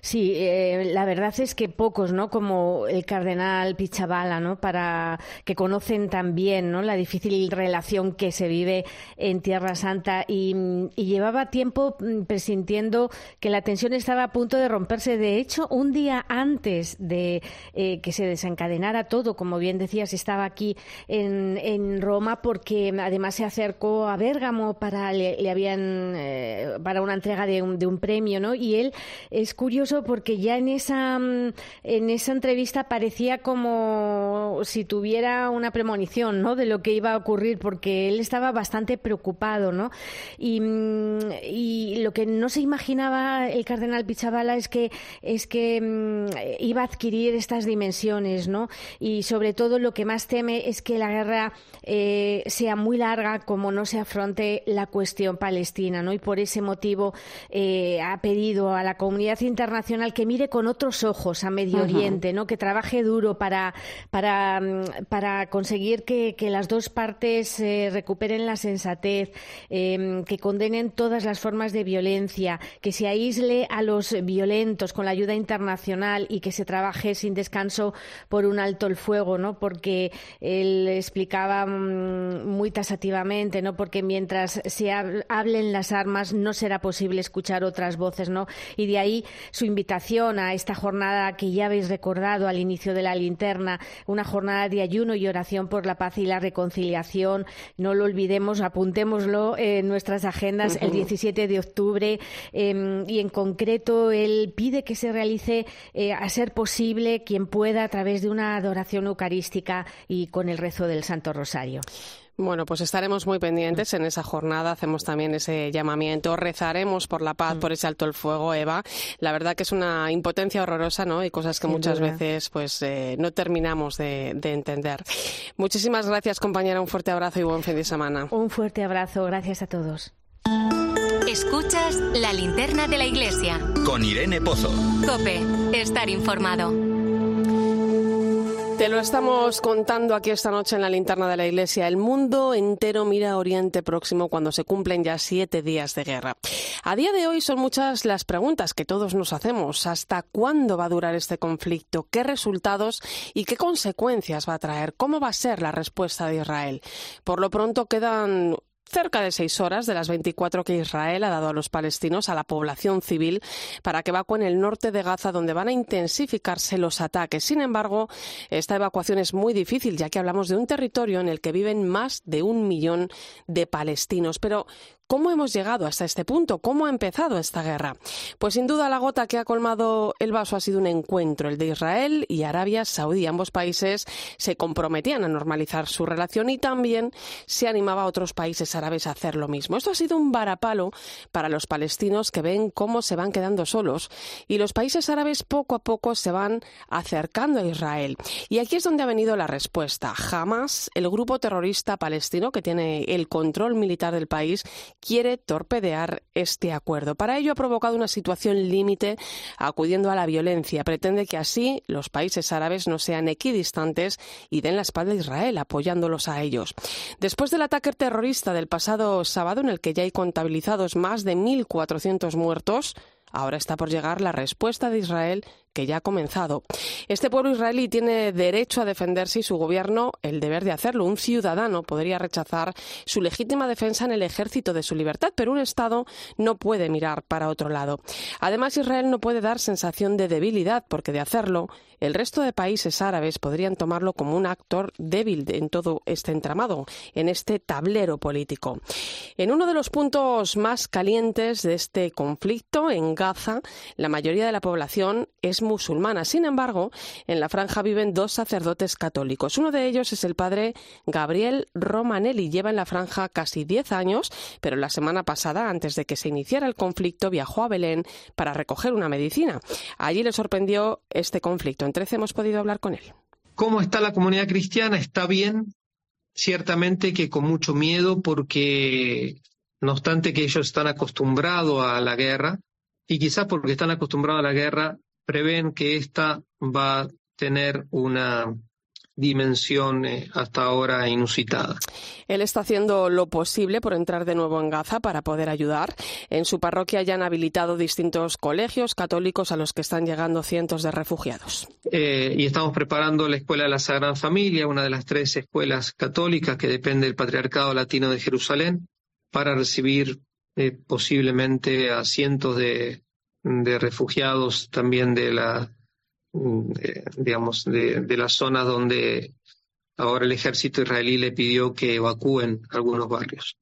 Sí, eh, la verdad es que pocos, ¿no? Como el cardenal Pichabala, ¿no? Para que conocen también, ¿no? La difícil relación que se vive en Tierra Santa y, llevaba tiempo mm, presintiendo que la tensión estaba a punto de romperse. De hecho, un día antes de eh, que se desencadenara todo, como bien decías, estaba aquí en, en Roma porque además se acercó a Bérgamo para le, habían eh, para una entrega de un, de un premio, ¿no? Y él es curioso porque ya en esa, mm, en esa entrevista parecía como si tuviera una premonición ¿no? de lo que iba a ocurrir, porque él estaba bastante preocupado. ¿no? Y, mm, lo que no se imaginaba el cardenal Pichabala es que, es que mm, iba a adquirir estas dimensiones. ¿no? Y sobre todo lo que más teme es que la guerra eh, sea muy larga como no se afronte la cuestión palestina. ¿no? Y por ese motivo eh, ha pedido a la comunidad internacional que mire con otros ojos a Medio Oriente, ¿no? que trabaje duro para, para, para conseguir que, las dos partes eh, recuperen la sensatez, em, que condenen todas las formas de violencia, que se aísle a los violentos con la ayuda internacional y que se trabaje sin descanso por un alto el fuego, ¿no? porque él explicaba mm, muy tasativamente, ¿no? porque mientras se hablen las armas no será posible escuchar otras voces, ¿no? y de ahí su invitación a esta jornada que ya habéis recordado al inicio de la linterna, una jornada de ayuno y oración por la paz y la reconciliación. No lo olvidemos, apuntémoslo en nuestras agendas el 17 de octubre em, y en concreto él pide que se realice eh, a ser posible quien pueda a través de una adoración eucarística y con el rezo del Santo Rosario. Bueno, pues estaremos muy pendientes en esa jornada. Hacemos también ese llamamiento. Rezaremos por la paz, mm. por ese alto el fuego, Eva. La verdad que es una impotencia horrorosa, ¿no? Y cosas que muchas veces, pues, eh, no terminamos de, entender. Muchísimas gracias, compañera. Un fuerte abrazo y buen fin de semana. Un fuerte abrazo. Gracias a todos. Escuchas la linterna de la iglesia. Con Irene Pozo. Cope. Estar informado. Te lo estamos contando aquí esta noche en la linterna de la iglesia. El mundo entero mira a Oriente Próximo cuando se cumplen ya siete días de guerra. A día de hoy son muchas las preguntas que todos nos hacemos. ¿Hasta cuándo va a durar este conflicto? ¿Qué resultados y qué consecuencias va a traer? ¿Cómo va a ser la respuesta de Israel? Por lo pronto quedan cerca de seis horas de las 24 que Israel ha dado a los palestinos, a la población civil, para que evacúen el norte de Gaza, donde van a intensificarse los ataques. Sin embargo, esta evacuación es muy difícil, ya que hablamos de un territorio en el que viven más de un millón de palestinos. Pero, ¿Cómo hemos llegado hasta este punto? ¿Cómo ha empezado esta guerra? Pues sin duda la gota que ha colmado el vaso ha sido un encuentro, el de Israel y Arabia Saudí. Ambos países se comprometían a normalizar su relación y también se animaba a otros países árabes a hacer lo mismo. Esto ha sido un varapalo para los palestinos que ven cómo se van quedando solos y los países árabes poco a poco se van acercando a Israel. Y aquí es donde ha venido la respuesta. Jamás el grupo terrorista palestino que tiene el control militar del país quiere torpedear este acuerdo. Para ello ha provocado una situación límite acudiendo a la violencia. Pretende que así los países árabes no sean equidistantes y den la espalda a Israel, apoyándolos a ellos. Después del ataque terrorista del pasado sábado, en el que ya hay contabilizados más de 1.400 muertos, ahora está por llegar la respuesta de Israel que ya ha comenzado. Este pueblo israelí tiene derecho a defenderse y su gobierno el deber de hacerlo. Un ciudadano podría rechazar su legítima defensa en el ejército de su libertad, pero un Estado no puede mirar para otro lado. Además, Israel no puede dar sensación de debilidad, porque de hacerlo, el resto de países árabes podrían tomarlo como un actor débil en todo este entramado, en este tablero político. En uno de los puntos más calientes de este conflicto, en Gaza, la mayoría de la población es musulmana. Sin embargo, en la franja viven dos sacerdotes católicos. Uno de ellos es el padre Gabriel Romanelli. Lleva en la franja casi 10 años, pero la semana pasada, antes de que se iniciara el conflicto, viajó a Belén para recoger una medicina. Allí le sorprendió este conflicto. En 13 hemos podido hablar con él. ¿Cómo está la comunidad cristiana? Está bien, ciertamente que con mucho miedo porque no obstante que ellos están acostumbrados a la guerra, y quizás porque están acostumbrados a la guerra, prevén que esta va a tener una dimensión eh, hasta ahora inusitada. Él está haciendo lo posible por entrar de nuevo en Gaza para poder ayudar. En su parroquia ya han habilitado distintos colegios católicos a los que están llegando cientos de refugiados. Eh, y estamos preparando la Escuela de la Sagrada Familia, una de las tres escuelas católicas que depende del Patriarcado Latino de Jerusalén, para recibir eh, posiblemente a cientos de de refugiados también de la, digamos, de, las zonas donde ahora el ejército israelí le pidió que evacúen algunos barrios.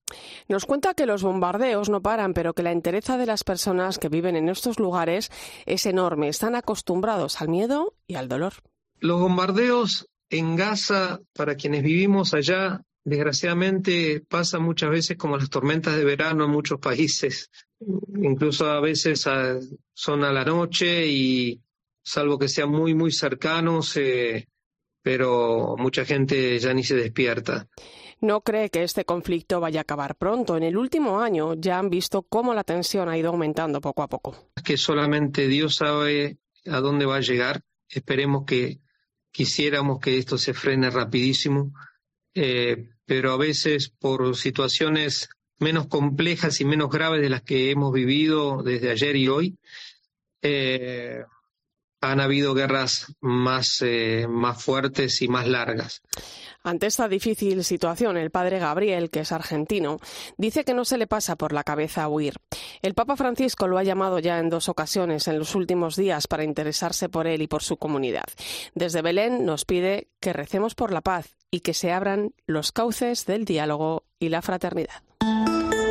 Nos cuenta que los bombardeos no paran, pero que la entereza de las personas que viven en estos lugares es enorme. Están acostumbrados al miedo y al dolor. Los bombardeos en Gaza, para quienes vivimos allá, desgraciadamente pasa muchas veces como las tormentas de verano en muchos países incluso a veces son a la noche y salvo que sean muy, muy cercanos, eh, pero mucha gente ya ni se despierta. No cree que este conflicto vaya a acabar pronto. En el último año ya han visto cómo la tensión ha ido aumentando poco a poco. Que solamente Dios sabe a dónde va a llegar. Esperemos que quisiéramos que esto se frene rapidísimo, eh, pero a veces por situaciones menos complejas y menos graves de las que hemos vivido desde ayer y hoy. Eh, han habido guerras más, eh, más fuertes y más largas. Ante esta difícil situación, el padre Gabriel, que es argentino, dice que no se le pasa por la cabeza huir. El Papa Francisco lo ha llamado ya en dos ocasiones en los últimos días para interesarse por él y por su comunidad. Desde Belén nos pide que recemos por la paz y que se abran los cauces del diálogo y la fraternidad.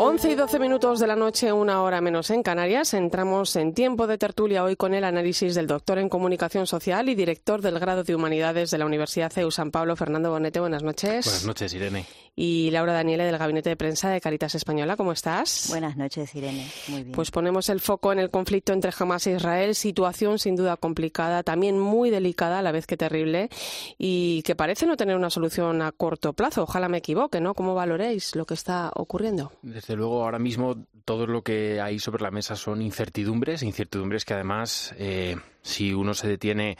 11 y 12 minutos de la noche, una hora menos en Canarias. Entramos en tiempo de tertulia hoy con el análisis del doctor en comunicación social y director del grado de humanidades de la Universidad CEU San Pablo, Fernando Bonete. Buenas noches. Buenas noches, Irene y Laura Daniele del Gabinete de Prensa de Caritas Española. ¿Cómo estás? Buenas noches, Irene. Muy bien. Pues ponemos el foco en el conflicto entre Hamas e Israel, situación sin duda complicada, también muy delicada, a la vez que terrible, y que parece no tener una solución a corto plazo. Ojalá me equivoque, ¿no? ¿Cómo valoréis lo que está ocurriendo? Desde luego, ahora mismo todo lo que hay sobre la mesa son incertidumbres, incertidumbres que además, eh, si uno se detiene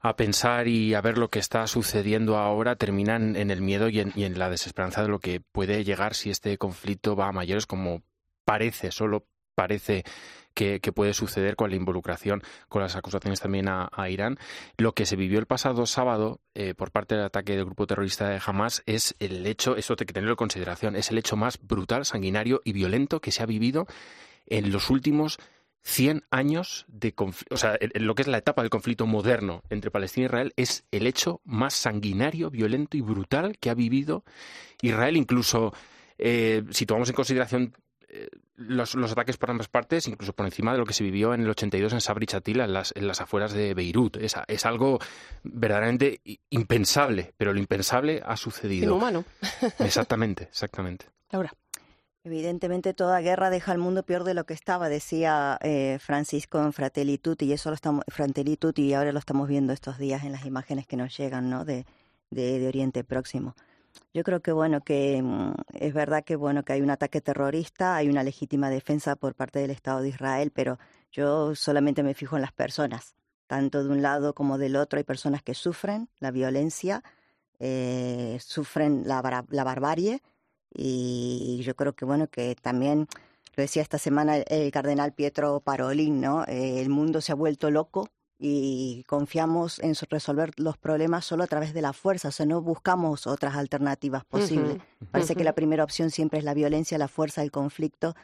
a pensar y a ver lo que está sucediendo ahora terminan en el miedo y en, la desesperanza de lo que puede llegar si este conflicto va a mayores como parece, solo parece que, puede suceder con la involucración, con las acusaciones también a, Irán. Lo que se vivió el pasado sábado eh, por parte del ataque del grupo terrorista de Hamas es el hecho, eso hay que tenerlo en consideración, es el hecho más brutal, sanguinario y violento que se ha vivido en los últimos 100 años de conflicto, o sea, lo que es la etapa del conflicto moderno entre Palestina e Israel es el hecho más sanguinario, violento y brutal que ha vivido Israel, incluso eh, si tomamos en consideración eh, los, ataques por ambas partes, incluso por encima de lo que se vivió en el 82 en Sabri Chatila, en las, en las afueras de Beirut. Es, es algo verdaderamente impensable, pero lo impensable ha sucedido. Inhumano. Exactamente, exactamente. Laura. Evidentemente toda guerra deja al mundo peor de lo que estaba, decía eh, Francisco en Fratelli Tutti, y eso lo estamos, Fratelli Tutti, y ahora lo estamos viendo estos días en las imágenes que nos llegan, ¿no? De, de, Oriente Próximo. Yo creo que bueno que mm, es verdad que bueno que hay un ataque terrorista, hay una legítima defensa por parte del Estado de Israel, pero yo solamente me fijo en las personas, tanto de un lado como del otro. Hay personas que sufren la violencia, eh, sufren la, la barbarie y yo creo que bueno que también lo decía esta semana el cardenal Pietro Parolin, ¿no? Eh, el mundo se ha vuelto loco y confiamos en resolver los problemas solo a través de la fuerza, o sea, no buscamos otras alternativas posibles. Parece que la primera opción siempre es la violencia, la fuerza, el conflicto,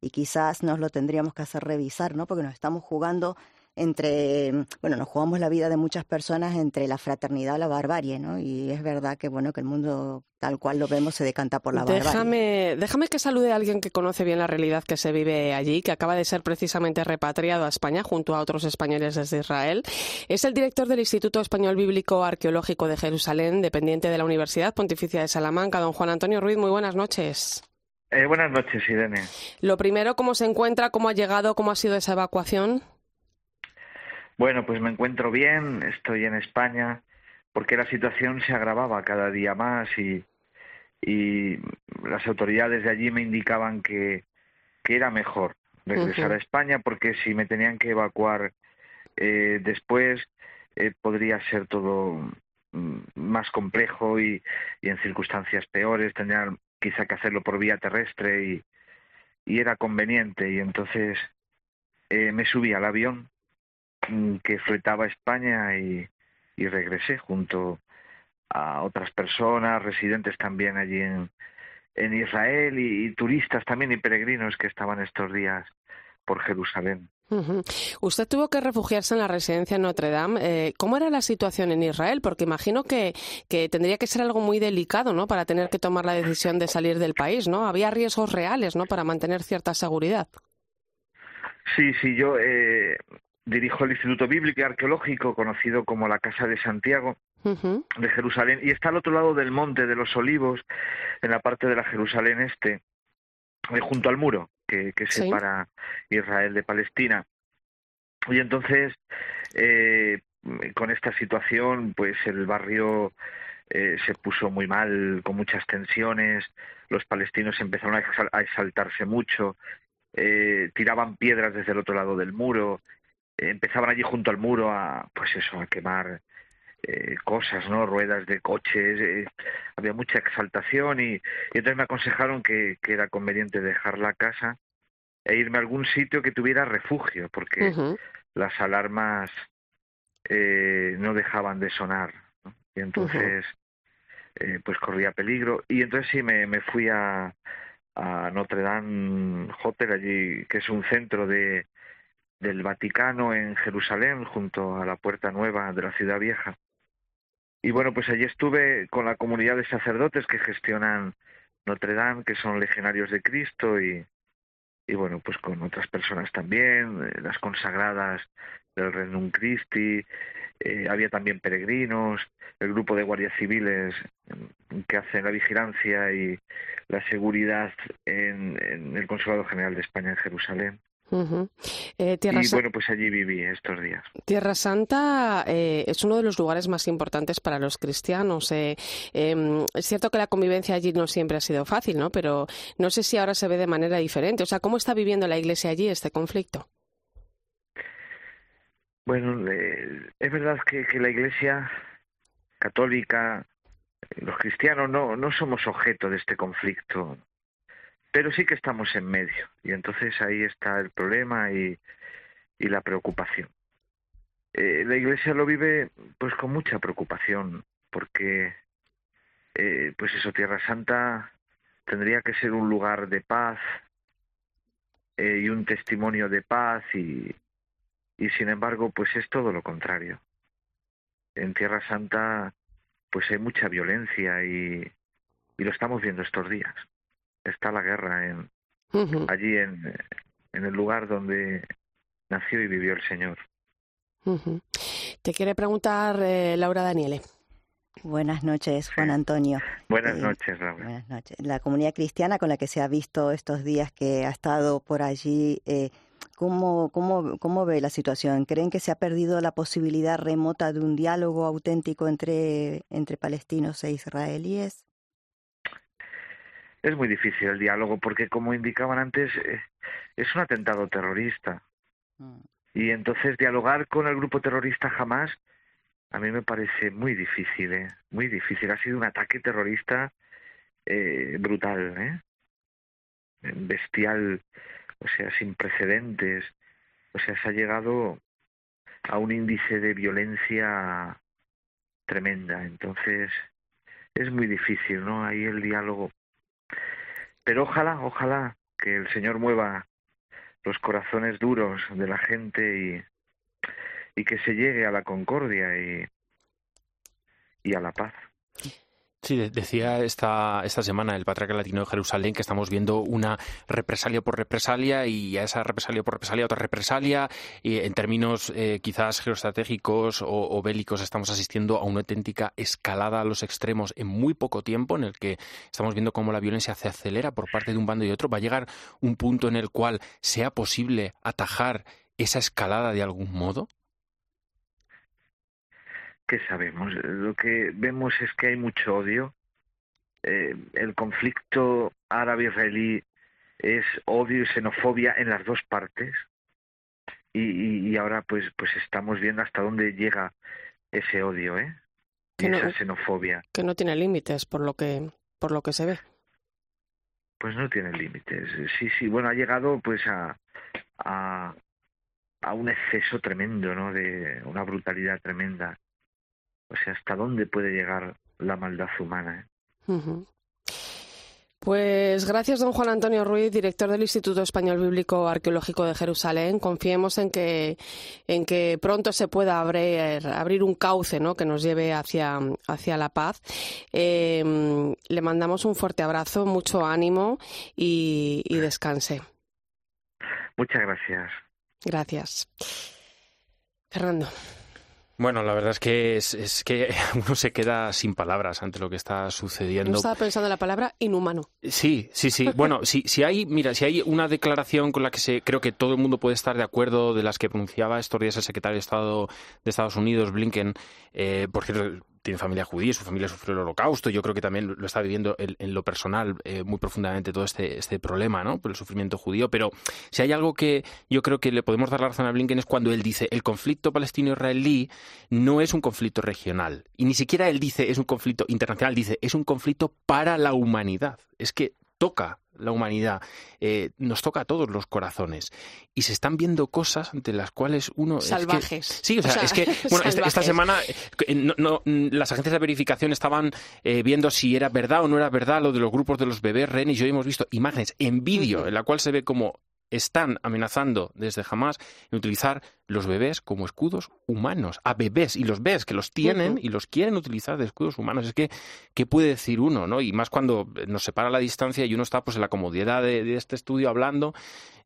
y quizás nos lo tendríamos que hacer revisar, ¿no? Porque nos estamos jugando entre, bueno, nos jugamos la vida de muchas personas entre la fraternidad y la barbarie, ¿no? Y es verdad que, bueno, que el mundo tal cual lo vemos se decanta por la barbarie. Déjame que salude a alguien que conoce bien la realidad que se vive allí, que acaba de ser precisamente repatriado a España junto a otros españoles desde Israel. Es el director del Instituto Español Bíblico Arqueológico de Jerusalén, dependiente de la Universidad Pontificia de Salamanca. Don Juan Antonio Ruiz, muy buenas noches. Eh, buenas noches, Irene. Lo primero, ¿cómo se encuentra? ¿Cómo ha llegado? ¿Cómo ha sido esa evacuación? Bueno, pues me encuentro bien, estoy en España, porque la situación se agravaba cada día más y, y las autoridades de allí me indicaban que, que era mejor regresar a España porque si me tenían que evacuar eh, después eh, podría ser todo mm, más complejo y, y, en circunstancias peores, tendrían quizá que hacerlo por vía terrestre y, y era conveniente. Y entonces eh, me subí al avión que fletaba España y, y regresé junto a otras personas, residentes también allí en, en Israel y, turistas también y peregrinos que estaban estos días por Jerusalén. Usted tuvo que refugiarse en la residencia en Notre Dame. Eh, ¿Cómo era la situación en Israel? Porque imagino que, que, tendría que ser algo muy delicado, ¿no? Para tener que tomar la decisión de salir del país, ¿no? Había riesgos reales, ¿no? Para mantener cierta seguridad. Sí, sí, yo eh, dirijo el Instituto Bíblico y Arqueológico, conocido como la Casa de Santiago de Jerusalén, y está al otro lado del Monte de los Olivos, en la parte de la Jerusalén este, eh, junto al muro que, separa Israel de Palestina. Y entonces, eh, con esta situación, pues el barrio eh, se puso muy mal, con muchas tensiones, los palestinos empezaron a exaltarse mucho, tiraban piedras desde el otro lado del muro, empezaban allí junto al muro a, pues eso, a quemar eh, cosas, ¿no? Ruedas de coches, eh, había mucha exaltación y, entonces me aconsejaron que, que, era conveniente dejar la casa e irme a algún sitio que tuviera refugio, porque las alarmas eh, no dejaban de sonar, y entonces eh, pues corría peligro. Y entonces sí me, me fui a, a Notre Dame Hotel allí, que es un centro de del Vaticano en Jerusalén, junto a la Puerta Nueva de la Ciudad Vieja. Y bueno, pues allí estuve con la comunidad de sacerdotes que gestionan Notre Dame, que son legionarios de Cristo, y, y bueno, pues con otras personas también, eh, las consagradas del Renum Christi, eh, había también peregrinos, el grupo de guardias civiles mm, que hacen la vigilancia y la seguridad en, en el Consulado General de España en Jerusalén. Eh, y bueno, pues allí viví estos días. Tierra Santa eh, es uno de los lugares más importantes para los cristianos. Eh, em, es cierto que la convivencia allí no siempre ha sido fácil, ¿no? Pero no sé si ahora se ve de manera diferente. O sea, ¿cómo está viviendo la Iglesia allí este conflicto? Bueno, es verdad que, que la Iglesia católica, los cristianos no, no somos objeto de este conflicto pero sí que estamos en medio y entonces ahí está el problema y, y la preocupación. Eh, la Iglesia lo vive pues con mucha preocupación porque eh, pues eso Tierra Santa tendría que ser un lugar de paz, eh, y un testimonio de paz y, y sin embargo pues es todo lo contrario. En Tierra Santa pues hay mucha violencia y, y lo estamos viendo estos días. Está la guerra en, allí en, en el lugar donde nació y vivió el Señor. Te quiere preguntar eh, Laura Daniele. Buenas noches, Juan Antonio. Buenas noches, Laura. Buenas noches. La comunidad cristiana con la que se ha visto estos días que ha estado por allí, eh, ¿cómo, cómo, ¿cómo ve la situación? ¿Creen que se ha perdido la posibilidad remota de un diálogo auténtico entre, entre palestinos e israelíes? Es muy difícil el diálogo porque, como indicaban antes, eh, es un atentado terrorista. Mm. Y entonces dialogar con el grupo terrorista jamás a mí me parece muy difícil, ¿eh? muy difícil. Ha sido un ataque terrorista eh, brutal, ¿eh? bestial, o sea, sin precedentes. O sea, se ha llegado a un índice de violencia tremenda. Entonces, es muy difícil, ¿no? Ahí el diálogo. Pero ojalá, ojalá que el Señor mueva los corazones duros de la gente y, y que se llegue a la concordia y, y a la paz. Sí, decía esta, esta semana el patriarca latino de Jerusalén que estamos viendo una represalia por represalia y a esa represalia por represalia otra represalia y en términos eh, quizás geoestratégicos o, o, bélicos estamos asistiendo a una auténtica escalada a los extremos en muy poco tiempo en el que estamos viendo cómo la violencia se acelera por parte de un bando y otro. Va a llegar un punto en el cual sea posible atajar esa escalada de algún modo. ¿Qué sabemos? Lo que vemos es que hay mucho odio. Eh, el conflicto árabe-israelí es odio y xenofobia en las dos partes. Y, y, ahora pues, pues estamos viendo hasta dónde llega ese odio, ¿eh? Y esa xenofobia. Que no tiene límites, por lo que, por lo que se ve. Pues no tiene límites. Sí, sí. Bueno, ha llegado pues a, a, a un exceso tremendo, ¿no? De una brutalidad tremenda. O sea, ¿hasta dónde puede llegar la maldad humana? Eh? Pues gracias, don Juan Antonio Ruiz, director del Instituto Español Bíblico Arqueológico de Jerusalén. Confiemos en que, en que pronto se pueda abrir, abrir un cauce ¿no? que nos lleve hacia, hacia la paz. Eh, le mandamos un fuerte abrazo, mucho ánimo y, y descanse. Muchas gracias. Gracias. Fernando. Bueno, la verdad es que es, que uno se queda sin palabras ante lo que está sucediendo. No estaba pensando en la palabra inhumano. Sí, sí, sí. Bueno, si, si hay, mira, si hay una declaración con la que se, creo que todo el mundo puede estar de acuerdo de las que pronunciaba estos días el secretario de Estado de Estados Unidos, Blinken, eh, por cierto, tiene familia judía, su familia sufrió el holocausto, yo creo que también lo está viviendo en, lo personal eh, muy profundamente todo este, este problema, ¿no? Por el sufrimiento judío, pero si hay algo que yo creo que le podemos dar la razón a Blinken es cuando él dice el conflicto palestino-israelí no es un conflicto regional, y ni siquiera él dice es un conflicto internacional, dice es un conflicto para la humanidad. Es que toca la humanidad, eh, nos toca a todos los corazones. Y se están viendo cosas ante las cuales uno... Salvajes. sí, o sea, es que bueno, esta, semana eh, no, las agencias de verificación estaban eh, viendo si era verdad o no era verdad lo de los grupos de los bebés Ren y yo hemos visto imágenes en vídeo en la cual se ve como están amenazando desde jamás en utilizar los bebés como escudos humanos, a bebés, y los ves que los tienen y los quieren utilizar de escudos humanos. Es que, ¿qué puede decir uno? ¿no? Y más cuando nos separa la distancia y uno está pues en la comodidad de, este estudio hablando,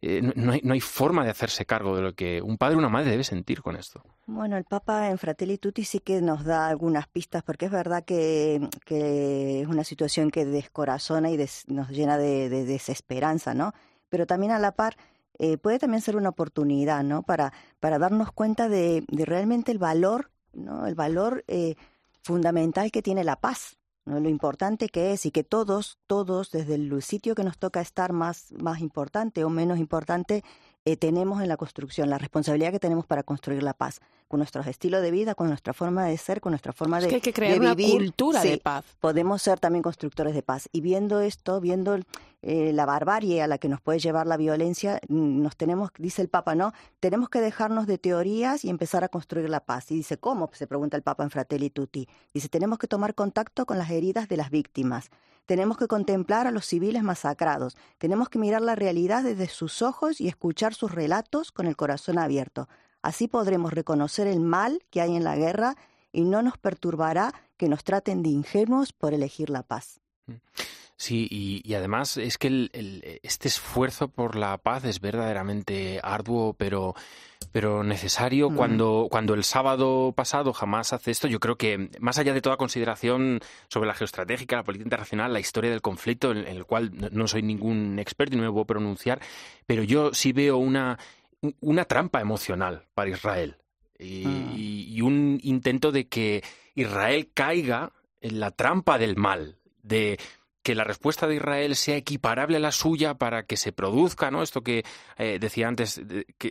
eh, no, hay, no, hay, forma de hacerse cargo de lo que un padre o una madre debe sentir con esto. Bueno, el Papa en Fratelli Tutti sí que nos da algunas pistas, porque es verdad que, que es una situación que descorazona y nos llena de, de desesperanza, ¿no? Pero también a la par eh, puede también ser una oportunidad, ¿no? Para, para darnos cuenta de, de realmente el valor, ¿no? El valor eh, fundamental que tiene la paz, ¿no? Lo importante que es y que todos, todos, desde el sitio que nos toca estar más, más importante o menos importante, eh, tenemos en la construcción, la responsabilidad que tenemos para construir la paz, con nuestro estilo de vida, con nuestra forma de ser, con nuestra forma de, que hay que crear una cultura de paz. Podemos ser también constructores de paz. Y viendo esto, viendo eh, la barbarie a la que nos puede llevar la violencia, mm, nos tenemos, dice el Papa, ¿no? Tenemos que dejarnos de teorías y empezar a construir la paz. Y dice, ¿cómo? Se pregunta el Papa en Fratelli Tutti. Dice, tenemos que tomar contacto con las heridas de las víctimas Tenemos que contemplar a los civiles masacrados. Tenemos que mirar la realidad desde sus ojos y escuchar sus relatos con el corazón abierto. Así podremos reconocer el mal que hay en la guerra y no nos perturbará que nos traten de ingenuos por elegir la paz. Sí, y, además es que este esfuerzo por la paz es verdaderamente arduo, pero, pero necesario. Mm. Cuando, cuando el sábado pasado jamás hace esto, yo creo que más allá de toda consideración sobre la geoestratégica, la política internacional, la historia del conflicto, en, el cual no soy ningún experto y no me puedo pronunciar, pero yo sí veo una, una trampa emocional para Israel y, mm. y un intento de que Israel caiga en la trampa del mal, de que la respuesta de Israel sea equiparable a la suya para que se produzca, ¿no? Esto que eh, decía antes,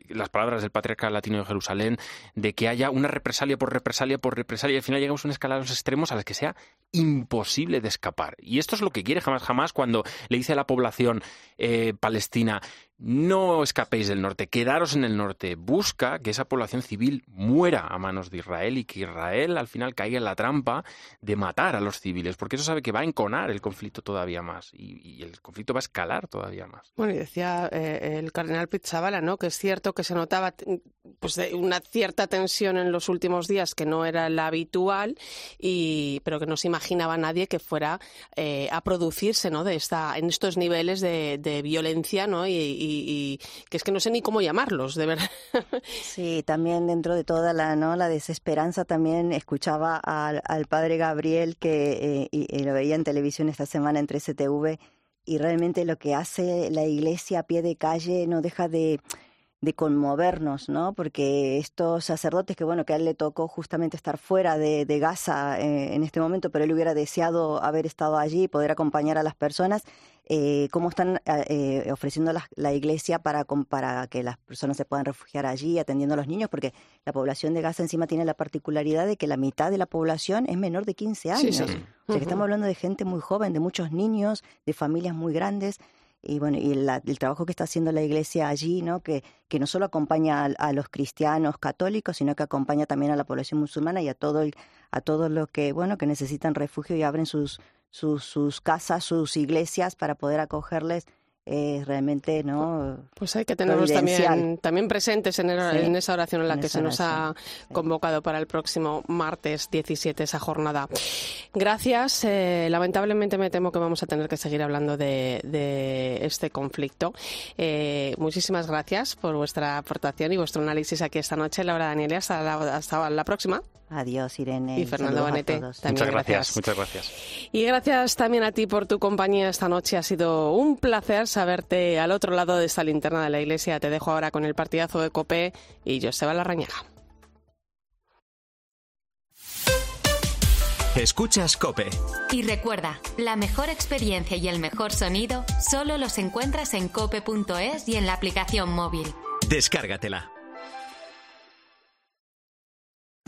las palabras del patriarca latino de Jerusalén, de que haya una represalia por represalia por represalia, y al final llegamos a una escala de los extremos a las que sea imposible de escapar. Y esto es lo que quiere jamás, jamás cuando le dice a la población eh, palestina, no escapéis del norte, quedaros en el norte. Busca que esa población civil muera a manos de Israel y que Israel al final caiga en la trampa de matar a los civiles, porque eso sabe que va a enconar el conflicto todavía más y, el conflicto va a escalar todavía más. Bueno, y decía eh, el cardenal Pizzabala, ¿no? Que es cierto que se notaba pues una cierta tensión en los últimos días que no era la habitual, y, pero que no se imaginaba nadie que fuera eh, a producirse, ¿no? De esta, en estos niveles de, violencia, ¿no? y y, que es que no sé ni cómo llamarlos, de verdad. Sí, también dentro de toda la, ¿no? la desesperanza también escuchaba al, padre Gabriel que eh, y, lo veía en televisión esta semana entre STV y realmente lo que hace la iglesia a pie de calle no deja de de conmovernos, ¿no? Porque estos sacerdotes, que bueno, que a él le tocó justamente estar fuera de, Gaza eh, en este momento, pero él hubiera deseado haber estado allí y poder acompañar a las personas, eh, cómo están eh, ofreciendo la, iglesia para, para que las personas se puedan refugiar allí, atendiendo a los niños, porque la población de Gaza encima tiene la particularidad de que la mitad de la población es menor de 15 años. O sea que estamos hablando de gente muy joven, de muchos niños, de familias muy grandes y bueno y el trabajo que está haciendo la iglesia allí no que, que no solo acompaña a, los cristianos católicos sino que acompaña también a la población musulmana y a todo a todos los que bueno que necesitan refugio y abren sus sus, sus casas, sus iglesias para poder acogerles eh, realmente no pues hay que tenerlos también también presentes en, en, esa oración en la que se nos ha convocado para el próximo martes 17 esa jornada gracias eh, lamentablemente me temo que vamos a tener que seguir hablando de, de este conflicto eh, muchísimas gracias por vuestra aportación y vuestro análisis aquí esta noche Laura Daniela hasta hasta la próxima Adiós, Irene. Y Fernando Banete. Muchas gracias, muchas gracias. Y gracias también a ti por tu compañía esta noche. Ha sido un placer saberte al otro lado de esta linterna de la iglesia. Te dejo ahora con el partidazo de Copé y Joseba Larrañaga. Escuchas Cope. Y recuerda, la mejor experiencia y el mejor sonido solo los encuentras en cope.es y en la aplicación móvil. Descárgatela.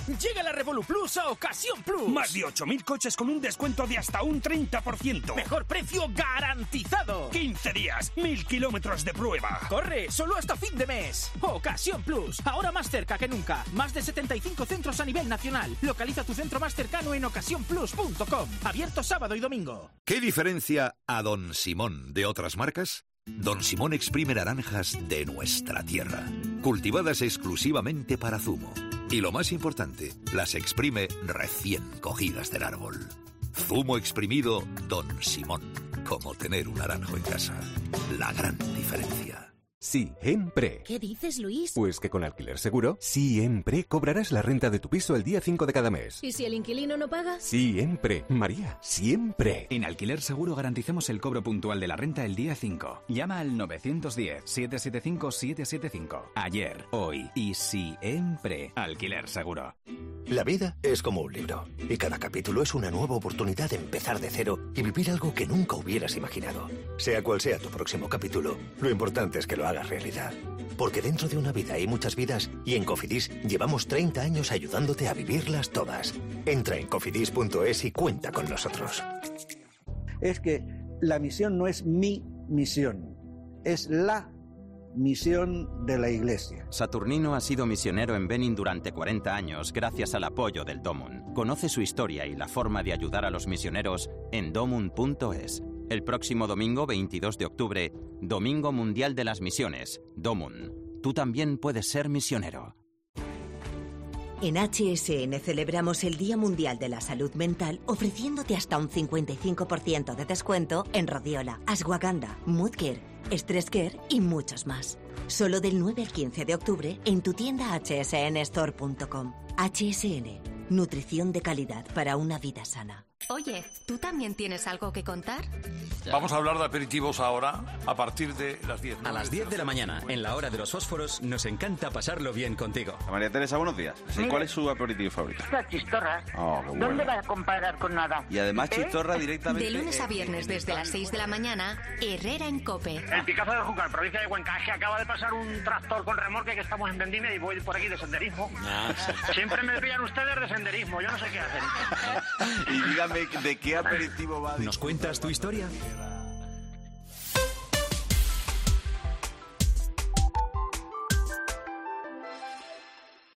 Llega la Revolu Plus a Ocasión Plus. Más de 8.000 coches con un descuento de hasta un 30%. Mejor precio garantizado. 15 días, 1.000 kilómetros de prueba. Corre, solo hasta fin de mes. Ocasión Plus, ahora más cerca que nunca. Más de 75 centros a nivel nacional. Localiza tu centro más cercano en ocasiónplus.com. Abierto sábado y domingo. ¿Qué diferencia a Don Simón de otras marcas? Don Simón exprime naranjas de nuestra tierra, cultivadas exclusivamente para zumo. Y lo más importante, las exprime recién cogidas del árbol. Zumo exprimido Don Simón, como tener un naranjo en casa. La gran diferencia. Siempre. ¿Qué dices, Luis? Pues que con Alquiler Seguro, siempre cobrarás la renta de tu piso el día 5 de cada mes. ¿Y si el inquilino no paga? Siempre. María, siempre. En Alquiler Seguro garantizamos el cobro puntual de la renta el día 5. Llama al 910-775-775. Ayer, hoy y siempre. Alquiler Seguro. La vida es como un libro y cada capítulo es una nueva oportunidad de empezar de cero y vivir algo que nunca hubieras imaginado. Sea cual sea tu próximo capítulo, lo importante es que lo hagas realidad. Porque dentro de una vida hay muchas vidas y en Cofidis llevamos 30 años ayudándote a vivirlas todas. Entra en cofidis.es y cuenta con nosotros. Es que la misión no es mi misión, es la misión de la Iglesia. Saturnino ha sido misionero en Benin durante 40 años gracias al apoyo del Domun. Conoce su historia y la forma de ayudar a los misioneros en domun.es. El próximo domingo 22 de octubre, Domingo Mundial de las Misiones, Domun. Tú también puedes ser misionero. En HSN celebramos el Día Mundial de la Salud Mental ofreciéndote hasta un 55% de descuento en Rodiola, Ashwagandha, Moodcare, Stresscare y muchos más. Solo del 9 al 15 de octubre en tu tienda hsnstore.com. HSN, nutrición de calidad para una vida sana. Oye, ¿tú también tienes algo que contar? Vamos a hablar de aperitivos ahora, a partir de las 10. A las 10 de la mañana, en la hora de los fósforos, nos encanta pasarlo bien contigo. María Teresa, buenos días. Sí, ¿Cuál es su aperitivo favorito? La chistorra. Oh, bueno. ¿Dónde va a comparar con nada? Y además ¿Eh? chistorra directamente... De lunes a viernes desde las 6 de la mañana, Herrera en Cope. El Picazo de Júcar, provincia de que acaba de pasar un tractor con remolque que estamos en Vendime y voy por aquí de senderismo. Ah, sí. Siempre me pillan ustedes de senderismo, yo no sé qué hacen. Y dígame, ¿de qué aperitivo va? ¿Nos cuentas tu historia?